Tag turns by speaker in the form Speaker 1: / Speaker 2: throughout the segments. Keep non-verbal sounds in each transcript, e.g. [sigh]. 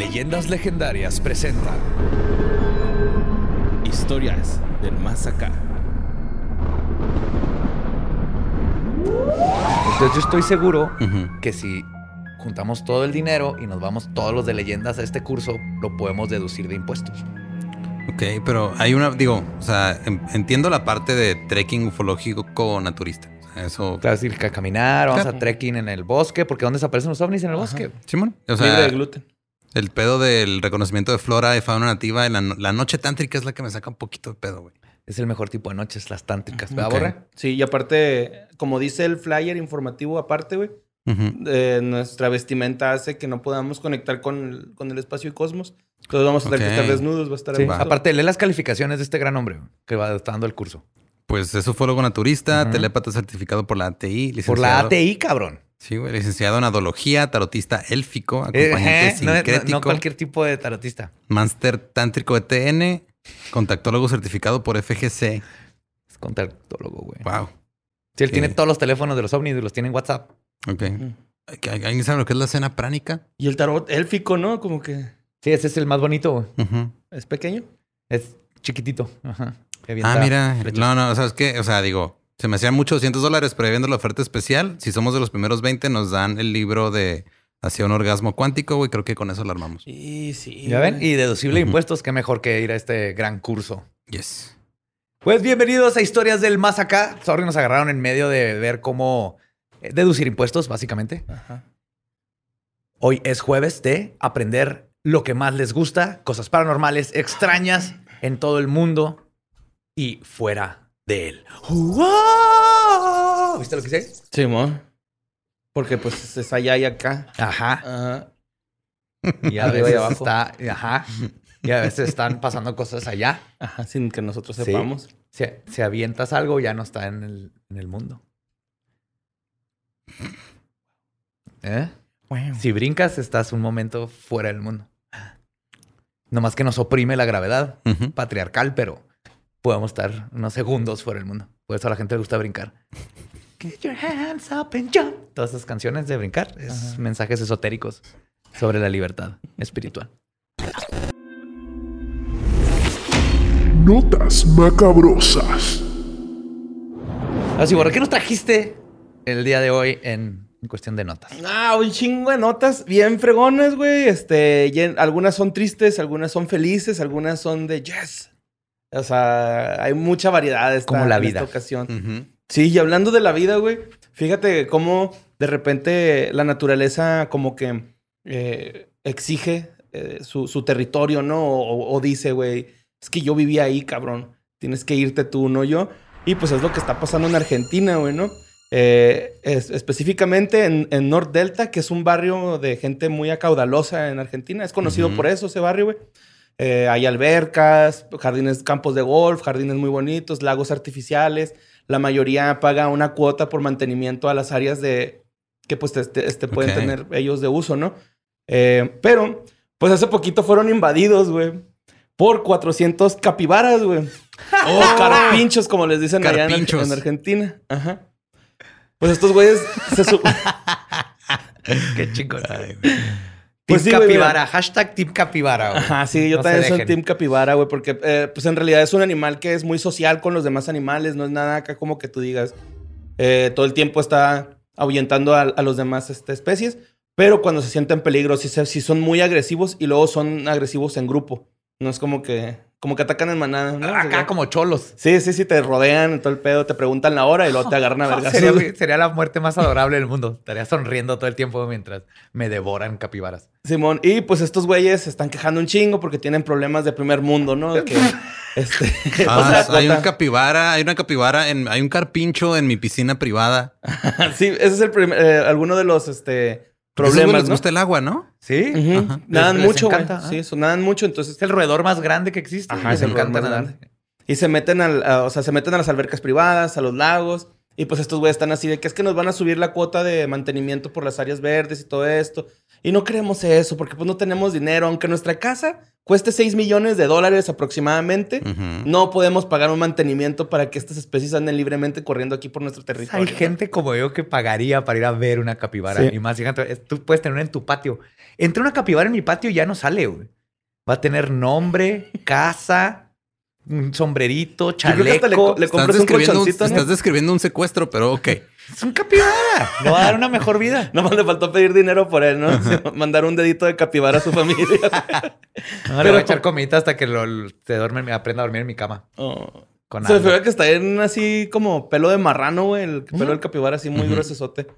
Speaker 1: Leyendas Legendarias presenta
Speaker 2: Historias del Más Acá.
Speaker 3: Entonces yo estoy seguro que si juntamos todo el dinero y nos vamos todos los de leyendas a este curso, lo podemos deducir de impuestos.
Speaker 2: Ok, pero hay una, digo, o sea, en- entiendo la parte de trekking ufológico naturista. O sea, eso.
Speaker 3: Claro, es decir, que a caminar, vamos
Speaker 2: Claro.
Speaker 3: a trekking en el bosque, porque ¿dónde desaparecen los ovnis en el bosque?
Speaker 2: Simón. O
Speaker 4: Libre
Speaker 2: sea,
Speaker 4: de gluten.
Speaker 2: El pedo del reconocimiento de flora y fauna nativa, en la, no- la noche tántrica es la que me saca un poquito de pedo, güey.
Speaker 3: Es el mejor tipo de noches, las tántricas. ¿Verdad,
Speaker 2: Ok.
Speaker 3: Borre?
Speaker 4: Sí, y aparte, como dice el flyer informativo, aparte, güey, eh, nuestra vestimenta hace que no podamos conectar con el, con el espacio y cosmos. Entonces vamos a tener que estar desnudos, va a estar
Speaker 3: Sí. Aparte, lee las calificaciones de este gran hombre que va dando el curso.
Speaker 2: Pues es ufólogo naturista,
Speaker 3: Ujú.
Speaker 2: telépata certificado por la ATI, licenciado.
Speaker 3: Por la ATI, cabrón.
Speaker 2: Sí, güey, licenciado en adología, tarotista élfico,
Speaker 3: Eh,
Speaker 2: acompañante
Speaker 3: eh, no, no-
Speaker 2: sincrético,
Speaker 3: no cualquier tipo de tarotista.
Speaker 2: máster tántrico ETN, contactólogo certificado por FGC.
Speaker 3: Es contactólogo, güey.
Speaker 2: Wow.
Speaker 3: Sí, él tiene todos los teléfonos de los ovnis y los tiene en WhatsApp.
Speaker 2: Ok.
Speaker 4: Ujú.
Speaker 2: ¿Alguien sabe lo que es la cena pránica?
Speaker 4: Y el tarot élfico, ¿no? Como que
Speaker 3: Sí, ese es el más bonito, güey.
Speaker 4: Es pequeño.
Speaker 3: Es chiquitito. Ajá.
Speaker 2: Ah, mira.
Speaker 3: flechas.
Speaker 2: No, no, ¿sabes qué? O sea, digo, se me hacían muchos 200 dólares, pero viendo la oferta especial, si somos de los primeros 20, nos dan el libro de Hacia un orgasmo cuántico, güey. Creo que con eso lo armamos.
Speaker 4: Sí, sí.
Speaker 3: ¿Ya ven? Y deducible de impuestos, qué mejor que ir a este gran curso.
Speaker 2: Yes.
Speaker 3: Pues bienvenidos a Historias del Más Acá. Sorry, nos agarraron en medio de ver cómo eh, deducir impuestos, básicamente.
Speaker 4: Ajá.
Speaker 3: Hoy es jueves de aprender lo que más les gusta, cosas paranormales extrañas en todo el mundo y fuera de él. ¡Wow! ¿Viste lo que hice?
Speaker 4: Simón. Porque pues es allá y acá.
Speaker 3: Ajá.
Speaker 4: Ajá.
Speaker 3: Y a
Speaker 4: Arriba y
Speaker 3: veces
Speaker 4: abajo.
Speaker 3: está, ajá. [laughs] Y a veces están pasando cosas allá.
Speaker 4: Ajá, sin que nosotros
Speaker 3: Sí.
Speaker 4: sepamos.
Speaker 3: Si, si avientas algo, ya no está en el, en el mundo. ¿Eh? Si brincas, estás un momento fuera del mundo. Nomás que nos oprime la gravedad patriarcal, pero podemos estar unos segundos fuera del mundo. Por eso a la gente le gusta brincar. Get your hands up and jump. Todas esas canciones de brincar es mensajes esotéricos sobre la libertad espiritual.
Speaker 5: Notas macabrosas.
Speaker 3: Así, ¿por qué nos trajiste el día de hoy en, cuestión de notas?
Speaker 4: Ah, un chingo de notas bien fregones, güey. Este, algunas son tristes, algunas son felices, algunas son de yes. O sea, hay mucha variedad esta,
Speaker 3: Como la
Speaker 4: en
Speaker 3: vida.
Speaker 4: esta ocasión. Sí, y hablando de la vida, güey, fíjate cómo de repente la naturaleza como que eh, exige eh, su, su territorio, ¿no? O, o dice, güey, es que yo vivía ahí, cabrón. Tienes que irte tú, no yo. Y pues es lo que está pasando en Argentina, güey, ¿no? Eh, es- específicamente en, en North Delta, que es un barrio de gente muy acaudalosa en Argentina. Es conocido por eso, ese barrio, güey. Eh, hay albercas, jardines, campos de golf, jardines muy bonitos, lagos artificiales. La mayoría paga una cuota por mantenimiento a las áreas de que pues este, este pueden tener ellos de uso, ¿no? Eh, pero, pues hace poquito fueron invadidos, güey, por 400 capibaras, güey. O carpinchos, como les dicen allá en, en Argentina. Ajá. Pues estos güeyes se su- [laughs]
Speaker 3: Qué chingón.
Speaker 4: Pues sí,
Speaker 3: Capibara. Hashtag Team Capibara. güey.
Speaker 4: Ajá, sí, yo
Speaker 3: No
Speaker 4: también soy. Team Capibara, güey, porque eh, pues en realidad es un animal que es muy social con los demás animales, no es nada acá como que tú digas, eh, todo el tiempo está ahuyentando a, a los demás este, especies, pero cuando se sienten peligro, sí, se- sí son muy agresivos y luego son agresivos en grupo, no es como que, como que atacan en manada, ¿no? O sea,
Speaker 3: Acá como cholos.
Speaker 4: Sí, sí, sí, te rodean en todo el pedo, te preguntan la hora y luego te agarran a [laughs] vergas.
Speaker 3: Sería, sería la muerte más adorable del mundo. Estaría sonriendo todo el tiempo mientras me devoran capibaras.
Speaker 4: Simón, y pues estos güeyes se están quejando un chingo porque tienen problemas de primer mundo, ¿no? Que, [laughs] este, [laughs]
Speaker 2: Ah,
Speaker 4: o sea,
Speaker 2: hay un capibara, hay una capibara, en, hay un carpincho en mi piscina privada.
Speaker 4: Sí, ese es el primer, eh, alguno de los este, problemas,
Speaker 2: les
Speaker 4: ¿no?
Speaker 2: gusta el agua, ¿no?
Speaker 3: ¿Sí?
Speaker 4: Nadan
Speaker 3: Les- les
Speaker 4: mucho, güey.
Speaker 3: encanta.
Speaker 4: Sí, eso, nadan mucho, entonces...
Speaker 3: Es el roedor más grande que existe.
Speaker 4: Ajá,
Speaker 3: Les
Speaker 4: es el roedor
Speaker 3: encanta
Speaker 4: más
Speaker 3: nadar.
Speaker 4: grande. Y se meten al, a- o sea, se meten a las albercas privadas, a los lagos, Y pues estos güeyes están así de que es que nos van a subir la cuota de mantenimiento por las áreas verdes y todo esto. Y no queremos eso porque pues no tenemos dinero. Aunque nuestra casa cueste 6 millones de dólares aproximadamente, no podemos pagar un mantenimiento para que estas especies anden libremente corriendo aquí por nuestro territorio.
Speaker 3: Hay gente como yo que pagaría para ir a ver una capibara.
Speaker 4: Sí.
Speaker 3: Y más, fíjate, tú puedes tener una en tu patio. Entre una capibara en mi patio ya no sale, güey. Va a tener nombre, [laughs] casa, un sombrerito,
Speaker 4: Yo creo que hasta le,
Speaker 3: chaleco.
Speaker 4: le
Speaker 2: Estás
Speaker 4: compras un
Speaker 2: un,
Speaker 4: colchoncito. ¿no?
Speaker 2: estás describiendo un secuestro, pero ok.
Speaker 3: Es un capibara. Le va a dar una mejor vida. [laughs]
Speaker 4: Nomás le faltó pedir dinero por él, ¿no? Sí, Mandar un dedito de capibara a su familia. [laughs]
Speaker 3: No, le voy a echar comidita hasta que lo, se duerme, aprenda a dormir en mi cama.
Speaker 4: Oh.
Speaker 3: Con
Speaker 4: Se figura que está en así como pelo de marrano, güey. El pelo del capibara así muy
Speaker 2: Ujú.
Speaker 4: gruesote.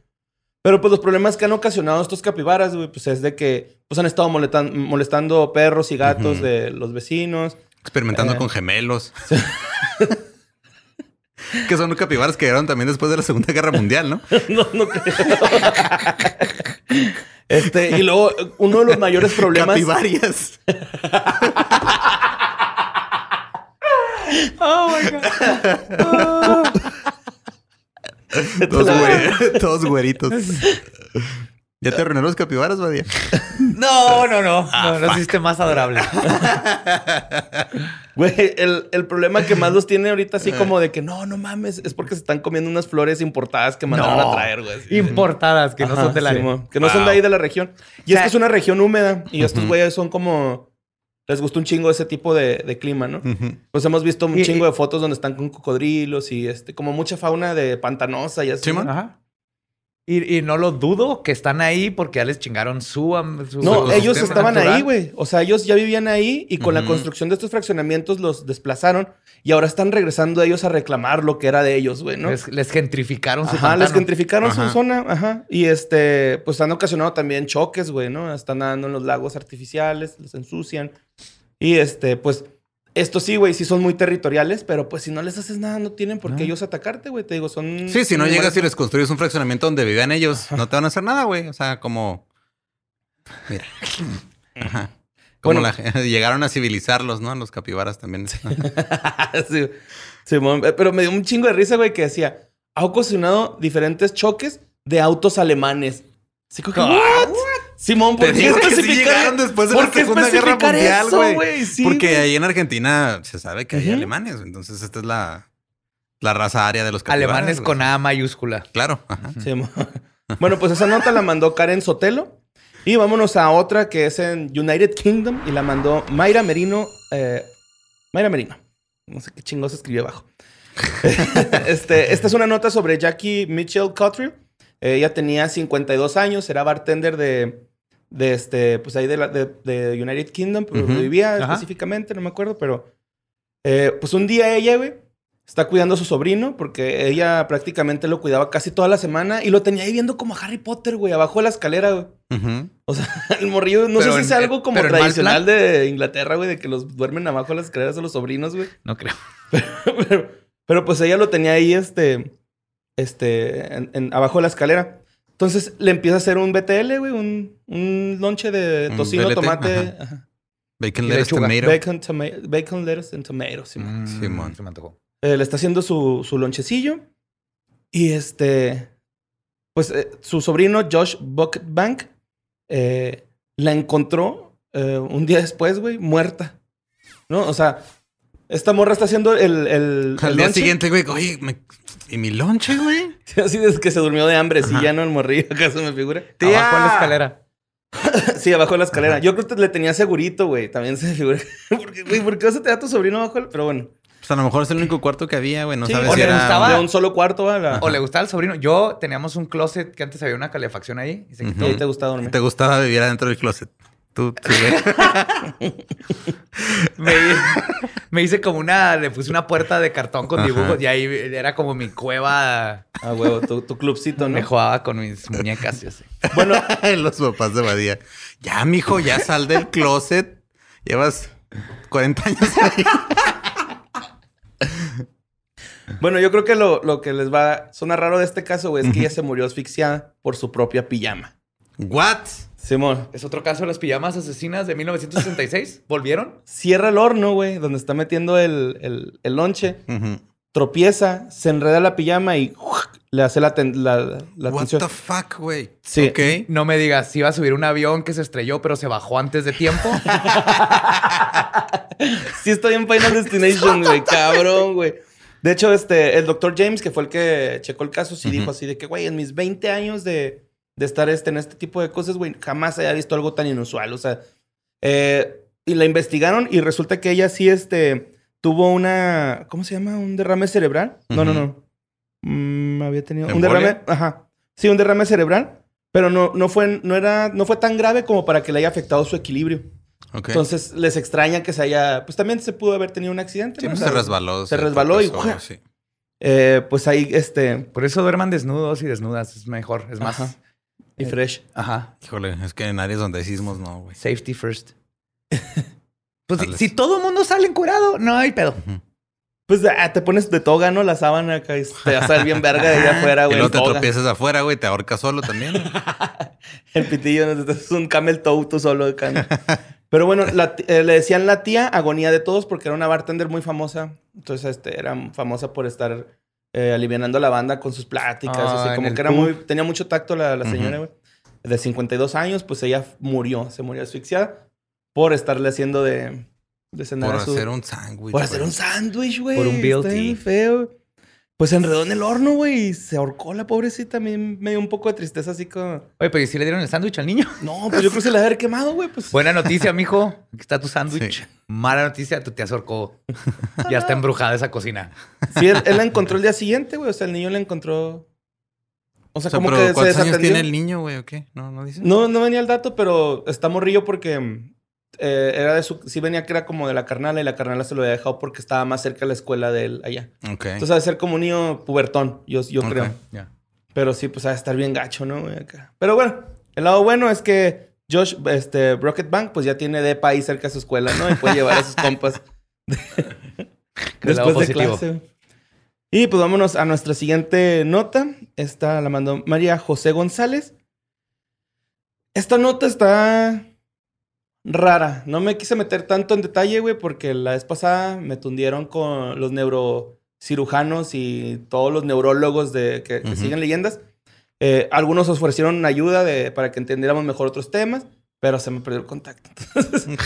Speaker 4: Pero pues los problemas que han ocasionado estos capibaras, güey, pues es de que pues han estado molestando perros y gatos de los vecinos.
Speaker 2: Experimentando
Speaker 4: Eh.
Speaker 2: con gemelos. [laughs] que son capibaras que llegaron también después de la Segunda Guerra Mundial, ¿no? [laughs]
Speaker 4: no, no creo. [laughs] este, y luego uno de los mayores problemas.
Speaker 2: Capibarias.
Speaker 3: Oh my God.
Speaker 2: Todos, güe- todos güeritos. ¿Ya te arruinó los capibaras, Badía? [laughs]
Speaker 3: No, no, no.
Speaker 2: Ah,
Speaker 3: no, lo hiciste más adorable. [laughs]
Speaker 4: Güey, el, el problema que más los tiene ahorita así como de que no, no mames, es porque se están comiendo unas flores importadas que mandaron
Speaker 3: No.
Speaker 4: a traer, güey.
Speaker 3: Importadas que no
Speaker 4: Ajá,
Speaker 3: son del área.
Speaker 4: Simón, que no son de ahí de la región. Y
Speaker 3: O
Speaker 4: es que es una región húmeda y estos güeyes son como... Les gusta un chingo ese tipo de, de clima, ¿no? Pues hemos visto un
Speaker 3: Y-
Speaker 4: chingo
Speaker 3: y-
Speaker 4: de fotos donde están con cocodrilos y este, como mucha fauna de pantanosa y así.
Speaker 2: Simón.
Speaker 4: ¿no?
Speaker 3: Ajá. Y, y no lo dudo que están ahí porque ya les chingaron su... su-
Speaker 4: No, ellos estaban
Speaker 3: natural.
Speaker 4: ahí, güey. O sea, ellos ya vivían ahí y con la construcción de estos fraccionamientos los desplazaron y ahora están regresando ellos a reclamar lo que era de ellos, güey, ¿no?
Speaker 3: Les, les gentrificaron su
Speaker 4: Ajá, les gentrificaron
Speaker 2: Ajá.
Speaker 4: su zona, ajá. Y este, pues han ocasionado también choques, güey, ¿no? Están nadando en los lagos artificiales, los ensucian. Y este, pues, esto sí, güey, sí son muy territoriales, pero pues si no les haces nada, no tienen por qué
Speaker 3: No.
Speaker 4: ellos atacarte, güey. Te digo, son.
Speaker 2: Sí, si no llegas y les construyes un fraccionamiento donde vivían ellos, no te van a hacer nada, güey. O sea, como. Mira. [laughs] Ajá. Como
Speaker 4: Bueno.
Speaker 2: la- [laughs] llegaron a civilizarlos, ¿no? Los capibaras también. [laughs]
Speaker 4: sí, Simón, eh, pero me dio un chingo de risa, güey, que decía, ha ocasionado diferentes choques de autos alemanes. Así como que, ¿what? Simón, ¿por qué
Speaker 2: que sí llegaron después de
Speaker 4: ¿Por
Speaker 2: la Segunda Guerra Mundial, güey.
Speaker 4: Sí,
Speaker 2: Porque ahí en Argentina se sabe que hay alemanes. Entonces, esta es la, la raza aria de los capibaras.
Speaker 3: Alemanes con A mayúscula.
Speaker 2: Claro. Ajá.
Speaker 4: Simón. [laughs] bueno, pues esa nota la mandó Karen Sotelo. Y vámonos a otra que es en United Kingdom y la mandó Mayra Merino. eh, Mayra Merino. No sé qué chingos escribió abajo. [laughs] este, esta es una nota sobre Jackie Mitchell Cottrell. Eh, ella tenía 52 años, era bartender de, de este, pues ahí de, la- de- de United Kingdom, pero
Speaker 2: Ujú.
Speaker 4: vivía
Speaker 3: Ajá.
Speaker 4: específicamente, no me acuerdo, pero eh, pues un día ella, güey, está cuidando a su sobrino porque ella prácticamente lo cuidaba casi toda la semana y lo tenía ahí viendo como a Harry Potter, güey, abajo de la escalera, güey. O sea, [laughs] el morrillo, no
Speaker 3: Pero
Speaker 4: sé si
Speaker 3: en-
Speaker 4: sea algo como
Speaker 3: pero
Speaker 4: tradicional de Inglaterra, güey, de que los duermen abajo de las escaleras a los sobrinos, güey.
Speaker 3: No creo. [laughs]
Speaker 4: pero, pero, pues ella lo tenía ahí, este, este, en- en- abajo de la escalera. Entonces le empieza a hacer un BTL, güey, un, un lonche de tocino,
Speaker 2: BLT,
Speaker 4: tomate,
Speaker 2: ajá.
Speaker 4: ajá,
Speaker 2: Bacon, lettuce,
Speaker 3: lechuga.
Speaker 2: tomato.
Speaker 4: bacon, toma- bacon, lettuce and tomato. Simón.
Speaker 3: Mm,
Speaker 2: Simón.
Speaker 3: Se me antojó.
Speaker 4: Eh, le está haciendo su, su lonchecillo. Y este, pues eh, su sobrino Josh Buckbank eh, la encontró eh, un día después, güey, muerta. ¿No? O sea, esta morra está haciendo el, el,
Speaker 2: Al
Speaker 4: el
Speaker 2: día
Speaker 4: lonche.
Speaker 2: siguiente, güey, oye, me- ¿y mi lonche, güey?
Speaker 4: Así es que se durmió de hambre, sí, ya no el morrillo, [laughs] acaso me figura.
Speaker 3: Abajo de la escalera. [laughs]
Speaker 4: Sí, abajo de la escalera. Yo creo que le tenía segurito, güey. También se me figura. [laughs] Porque, güey, ¿por qué se te da tu sobrino abajo? Pero bueno.
Speaker 2: Pues a lo mejor es el único cuarto que había, güey. No
Speaker 4: Sí,
Speaker 2: sabes
Speaker 3: o
Speaker 2: si
Speaker 3: le
Speaker 2: era...
Speaker 3: gustaba-
Speaker 4: De un solo cuarto,
Speaker 3: O le gustaba al sobrino. Yo teníamos un closet que antes había una calefacción ahí y se quitó.
Speaker 4: Y ahí te gusta dormir.
Speaker 2: Te gustaba vivir adentro del closet. Tú, tú, güey. [laughs]
Speaker 3: Me, me hice como una, le puse una puerta de cartón con
Speaker 2: Ajá.
Speaker 3: dibujos y ahí era como mi cueva.
Speaker 4: Ah, huevo, tu, tu clubcito, ¿no?
Speaker 3: Me jugaba con mis muñecas y así.
Speaker 4: Bueno, [laughs]
Speaker 2: Los papás de Badía. Ya, mijo, ya sal del closet. Llevas 40 años ahí.
Speaker 4: Bueno, yo creo que lo, lo que les va a sonar raro de este caso, güey, es que ella se murió asfixiada por su propia pijama.
Speaker 2: ¿What?
Speaker 4: Simón,
Speaker 3: Es otro caso de las pijamas asesinas de 1966. [laughs] ¿Volvieron?
Speaker 4: cierra el horno, güey, donde está metiendo el, el, el lonche,
Speaker 2: Ujú.
Speaker 4: tropieza, se enreda la pijama y le hace la, ten- la, la
Speaker 2: What the fuck, güey.
Speaker 4: Sí.
Speaker 2: Ok.
Speaker 3: No me digas, si iba a subir un avión que se estrelló, pero se bajó antes de tiempo. [laughs]
Speaker 4: Sí estoy en Final Destination, güey. [laughs] Cabrón, güey. De hecho, este, el doctor James, que fue el que checó el caso, sí dijo así de que, güey, en mis 20 años de, de estar este, en este tipo de cosas, güey, jamás había visto algo tan inusual. O sea, eh, y la investigaron y resulta que ella sí, este, tuvo una, ¿cómo se llama? Un derrame cerebral. No, no, no. Mm, había tenido un derrame, ajá. Sí, un derrame cerebral, pero no, no, fue, no, era, no fue tan grave como para que le haya afectado su equilibrio. Entonces les extraña que se haya. Pues también se pudo haber tenido un accidente.
Speaker 2: Sí,
Speaker 4: ¿no?
Speaker 2: pues se resbaló.
Speaker 4: Se resbaló y.
Speaker 2: sí.
Speaker 4: eh, pues ahí, este.
Speaker 3: Por eso duerman desnudos y desnudas. Es mejor, es más.
Speaker 4: Ajá. Y fresh.
Speaker 3: Ajá.
Speaker 2: Híjole, es que en áreas donde hay sismos no, güey.
Speaker 3: Safety first. [laughs] Pues si, todo el mundo sale curado, no hay pedo.
Speaker 4: Pues ah, te pones de toga, ¿no? La sábana acá y te vas a ver bien verga de allá [laughs] afuera,
Speaker 2: Y
Speaker 4: güey.
Speaker 2: luego
Speaker 4: en
Speaker 2: te
Speaker 4: toga.
Speaker 2: tropiezas afuera, güey, te ahorcas solo también. [laughs]
Speaker 4: El pitillo, ¿no? es un camel toe tú solo acá. ¿no? Pero bueno, la eh, le decían la tía agonía de todos porque era una bartender muy famosa. Entonces, este, era famosa por estar eh, alivianando a la banda con sus pláticas.
Speaker 3: Ah,
Speaker 4: así como que era
Speaker 3: pub.
Speaker 4: muy, tenía mucho tacto la, la señora, güey. De 52 años, pues ella murió, se murió asfixiada por estarle haciendo de, de cenar
Speaker 2: Por
Speaker 4: a su-
Speaker 2: hacer un sándwich.
Speaker 4: por hacer un sándwich, güey.
Speaker 3: Por un
Speaker 4: Está
Speaker 3: BLT.
Speaker 4: bien feo. Pues se enredó en el horno, güey, y se ahorcó la pobrecita. A mí me dio un poco de tristeza así como...
Speaker 3: Oye, pero ¿y si le dieron el sándwich al niño?
Speaker 4: No, pues yo creo que se le haber quemado, güey. Pues
Speaker 3: Buena noticia, mijo. Aquí está tu sándwich.
Speaker 2: Sí.
Speaker 3: Mala noticia, tu tía se ahorcó. ya está embrujada esa cocina.
Speaker 4: Sí, él, él la encontró el día siguiente, güey. O sea, el niño la encontró. O sea,
Speaker 2: O sea,
Speaker 4: como que se
Speaker 2: ¿cuántos años
Speaker 4: desatendió.
Speaker 2: tiene el niño, güey, o qué? No, no dice.
Speaker 4: No, no venía el dato, pero está morrillo porque eh, era de su. Sí venía que era como de la carnala y la carnala se lo había dejado porque estaba más cerca de la escuela de él allá.
Speaker 2: Ok.
Speaker 4: Entonces, ha de ser como un niño pubertón, yo, yo creo. Pero sí, pues ha de estar bien gacho, ¿no? acá? Pero bueno, el lado bueno es que Josh, este, Brocketbank, pues ya tiene depa ahí cerca de su escuela, ¿no? Y puede llevar a sus compas. [laughs] [laughs]
Speaker 3: El lado
Speaker 4: Después de
Speaker 3: positivo.
Speaker 4: clase. Y pues vámonos a nuestra siguiente nota. Esta la mandó María José González. Esta nota está rara. No me quise meter tanto en detalle, güey, porque la vez pasada me tundieron con los neurocirujanos y todos los neurólogos de, que, que
Speaker 2: Ujú.
Speaker 4: siguen leyendas. Eh, algunos ofrecieron ayuda de, para que entendiéramos mejor otros temas, pero se me perdió el contacto. Entonces, [laughs]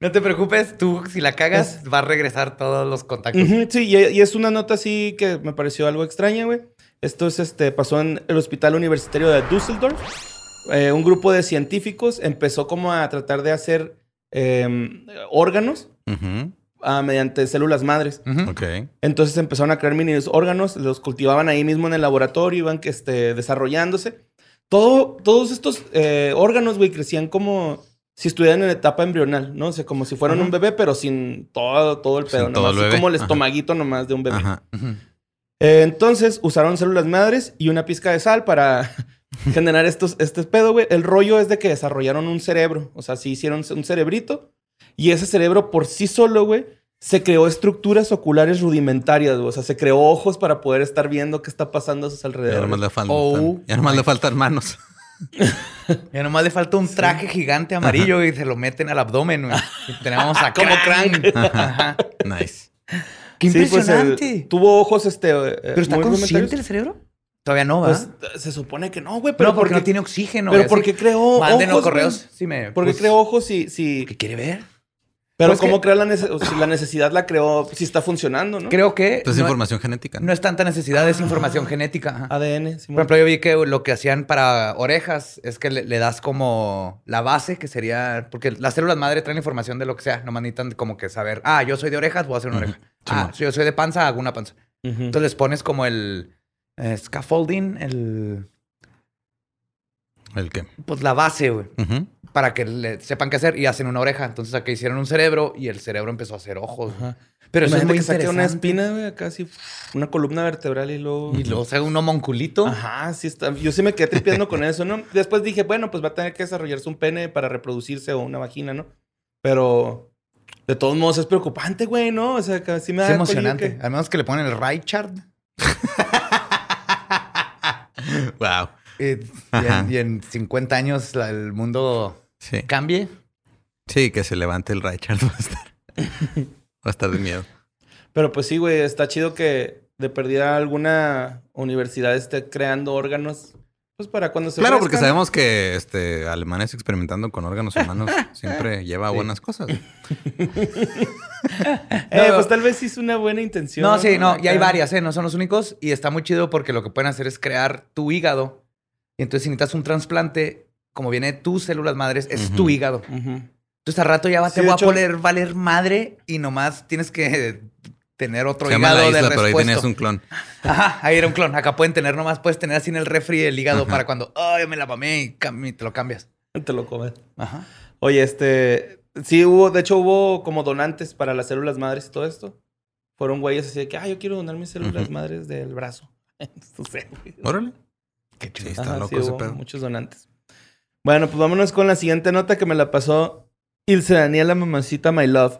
Speaker 3: No te preocupes, tú si la cagas, va a regresar todos los contactos.
Speaker 4: Ujú, sí, y, y es una nota así que me pareció algo extraña, güey. Esto es, este, pasó en el Hospital Universitario de Düsseldorf. Eh, un grupo de científicos empezó como a tratar de hacer em, órganos
Speaker 2: Ujú.
Speaker 4: ah, mediante células madres. Entonces empezaron a crear mini órganos, los cultivaban ahí mismo en el laboratorio, iban que, este, desarrollándose. Todo, todos estos eh, órganos, güey, crecían como si estuvieran en etapa embrional, ¿no? O sea, como si fueran un bebé, pero sin todo, todo el
Speaker 2: Sin
Speaker 4: pedo,
Speaker 2: todo
Speaker 4: nomás,
Speaker 2: el
Speaker 4: así
Speaker 2: bebé.
Speaker 4: como el
Speaker 2: Ajá.
Speaker 4: estomaguito nomás de un bebé.
Speaker 2: Ajá.
Speaker 4: Eh, entonces usaron células madres y una pizca de sal para [laughs] generar estos, este pedo, güey. El rollo es de que desarrollaron un cerebro. O sea, sí hicieron un cerebrito. Y ese cerebro por sí solo, güey, se creó estructuras oculares rudimentarias, güey. O sea, se creó ojos para poder estar viendo qué está pasando a sus
Speaker 2: Ya
Speaker 4: alrededores.
Speaker 2: nomás le faltan,
Speaker 3: Oh
Speaker 2: ya nomás le faltan manos. [laughs]
Speaker 3: Ya nomás le falta un traje gigante amarillo y se lo meten al abdomen, güey. Y tenemos [laughs] a
Speaker 4: Como Crank.
Speaker 3: Ajá.
Speaker 2: Nice.
Speaker 3: Qué
Speaker 4: Sí, pues, el-
Speaker 3: impresionante.
Speaker 4: tuvo ojos, este... eh,
Speaker 3: ¿Pero está consciente el cerebro? Todavía no, ¿va?
Speaker 4: Pues se supone que no, güey. Pero
Speaker 3: pero porque no tiene oxígeno.
Speaker 4: Pero porque
Speaker 3: así.
Speaker 4: creó
Speaker 3: Mándenos
Speaker 4: ojos,
Speaker 3: correos.
Speaker 4: güey.
Speaker 3: Sí me...
Speaker 4: Porque
Speaker 3: pues,
Speaker 4: creó ojos si... si...
Speaker 3: ¿Qué quiere ver?
Speaker 4: Pero
Speaker 3: Pues
Speaker 4: ¿cómo
Speaker 3: que-
Speaker 4: creó la necesidad? Si la necesidad la creó... Si está funcionando, ¿no?
Speaker 3: Creo que
Speaker 2: Entonces,
Speaker 3: no,
Speaker 2: información genética.
Speaker 3: no es tanta necesidad, es información genética. ajá.
Speaker 4: ADN.
Speaker 3: Por ejemplo, yo vi que lo que hacían para orejas es que le, le das como la base, que sería. Porque las células madre traen información de lo que sea. Nomás necesitan como que saber. Ah, yo soy de orejas, voy a hacer una oreja. Ah, si yo soy de panza, hago una panza. Entonces les pones como el eh, scaffolding, el.
Speaker 2: ¿El qué?
Speaker 3: Pues la base, güey. Para que le sepan qué hacer y hacen una oreja. Entonces aquí hicieron un cerebro y el cerebro empezó a hacer ojos.
Speaker 4: Ajá.
Speaker 3: Pero eso es muy
Speaker 4: que saque una espina, güey, acá así, una columna vertebral y luego...
Speaker 3: Y luego se un homunculito.
Speaker 4: Ajá, sí está. Yo sí me quedé tripeando con eso, ¿no? Después dije, bueno, pues va a tener que desarrollarse un pene para reproducirse o una vagina, ¿no? Pero de todos modos es preocupante, güey, ¿no? O sea, sí me da
Speaker 3: Es emocionante.
Speaker 4: que-
Speaker 3: Al menos que le ponen el Reichard. [laughs]
Speaker 2: Wow.
Speaker 3: Eh, y, en, y en 50 años la- el mundo
Speaker 2: Sí.
Speaker 3: cambie.
Speaker 2: Sí, que se levante el Richard. [laughs] Va a estar, va a estar de miedo.
Speaker 4: Pero pues sí, güey, está chido que de perdida alguna universidad esté creando órganos, pues para cuando se
Speaker 2: Claro, porque sabemos que este alemanes experimentando con órganos [laughs] humanos siempre lleva buenas cosas. [laughs]
Speaker 4: Eh, pues tal vez sí es una buena intención.
Speaker 3: No, sí, no, y hay
Speaker 4: Acá.
Speaker 3: varias, ¿eh? No son los únicos. Y está muy chido porque lo que pueden hacer es crear tu hígado. Y entonces, si necesitas un trasplante, como viene de tus células madres, es tu hígado. Entonces, al rato ya va,
Speaker 4: Sí,
Speaker 3: te
Speaker 4: hecho-
Speaker 3: a poner valer madre y nomás tienes que tener otro
Speaker 2: Se llama
Speaker 3: hígado
Speaker 2: la
Speaker 3: de
Speaker 2: isla, pero ahí tenías un clon. [laughs]
Speaker 3: Ajá, ahí era un clon. Acá pueden tener nomás, puedes tener así en el refri el hígado
Speaker 2: Ajá.
Speaker 3: para cuando, ay, me la mamé y te lo cambias.
Speaker 4: Te lo comes.
Speaker 3: Ajá.
Speaker 4: Oye, este. Sí, hubo, de hecho, hubo como donantes para las células madres y todo esto. Fueron güeyes así de que, ah, yo quiero donar mis células madres del brazo. [laughs]
Speaker 2: Órale.
Speaker 3: Qué
Speaker 2: Sí,
Speaker 3: chido.
Speaker 2: está
Speaker 4: Ajá,
Speaker 2: loco
Speaker 4: sí,
Speaker 2: ese
Speaker 4: hubo
Speaker 2: pedo.
Speaker 4: muchos donantes. Bueno, pues vámonos con la siguiente nota que me la pasó Ilse Daniela Mamacita My Love.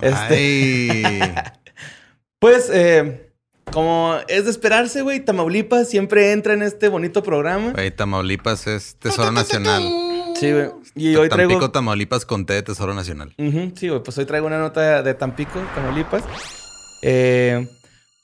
Speaker 4: Este,
Speaker 2: Ay. [laughs]
Speaker 4: pues, eh, como es de esperarse, güey, Tamaulipas siempre entra en este bonito programa.
Speaker 2: Güey, Tamaulipas es tesoro nacional.
Speaker 4: Sí, güey. Y hoy
Speaker 2: Tampico,
Speaker 4: traigo.
Speaker 2: Tamaulipas con T de tesoro nacional.
Speaker 4: Sí, güey, pues hoy traigo una nota de Tampico, Tamaulipas. Eh,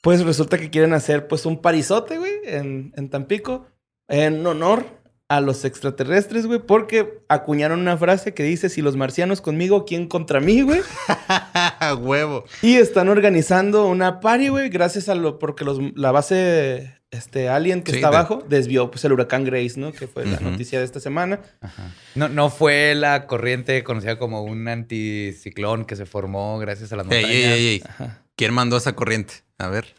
Speaker 4: pues resulta que quieren hacer pues un parizote, güey, en, en Tampico, en honor a los extraterrestres, güey, porque acuñaron una frase que dice, si los marcianos conmigo, ¿quién contra mí, güey? [laughs] [laughs]
Speaker 2: Huevo.
Speaker 4: Y están organizando una party, güey, gracias a lo, porque los, la base, este, alien que
Speaker 2: Sí,
Speaker 4: está
Speaker 2: de-
Speaker 4: abajo, desvió pues el huracán Grace, ¿no? Que fue la noticia de esta semana.
Speaker 3: No, no fue la corriente conocida como un anticiclón que se formó gracias a las
Speaker 2: Ey,
Speaker 3: montañas.
Speaker 2: ey, ey, ey.
Speaker 4: Ajá,
Speaker 2: ¿Quién mandó esa corriente? A ver.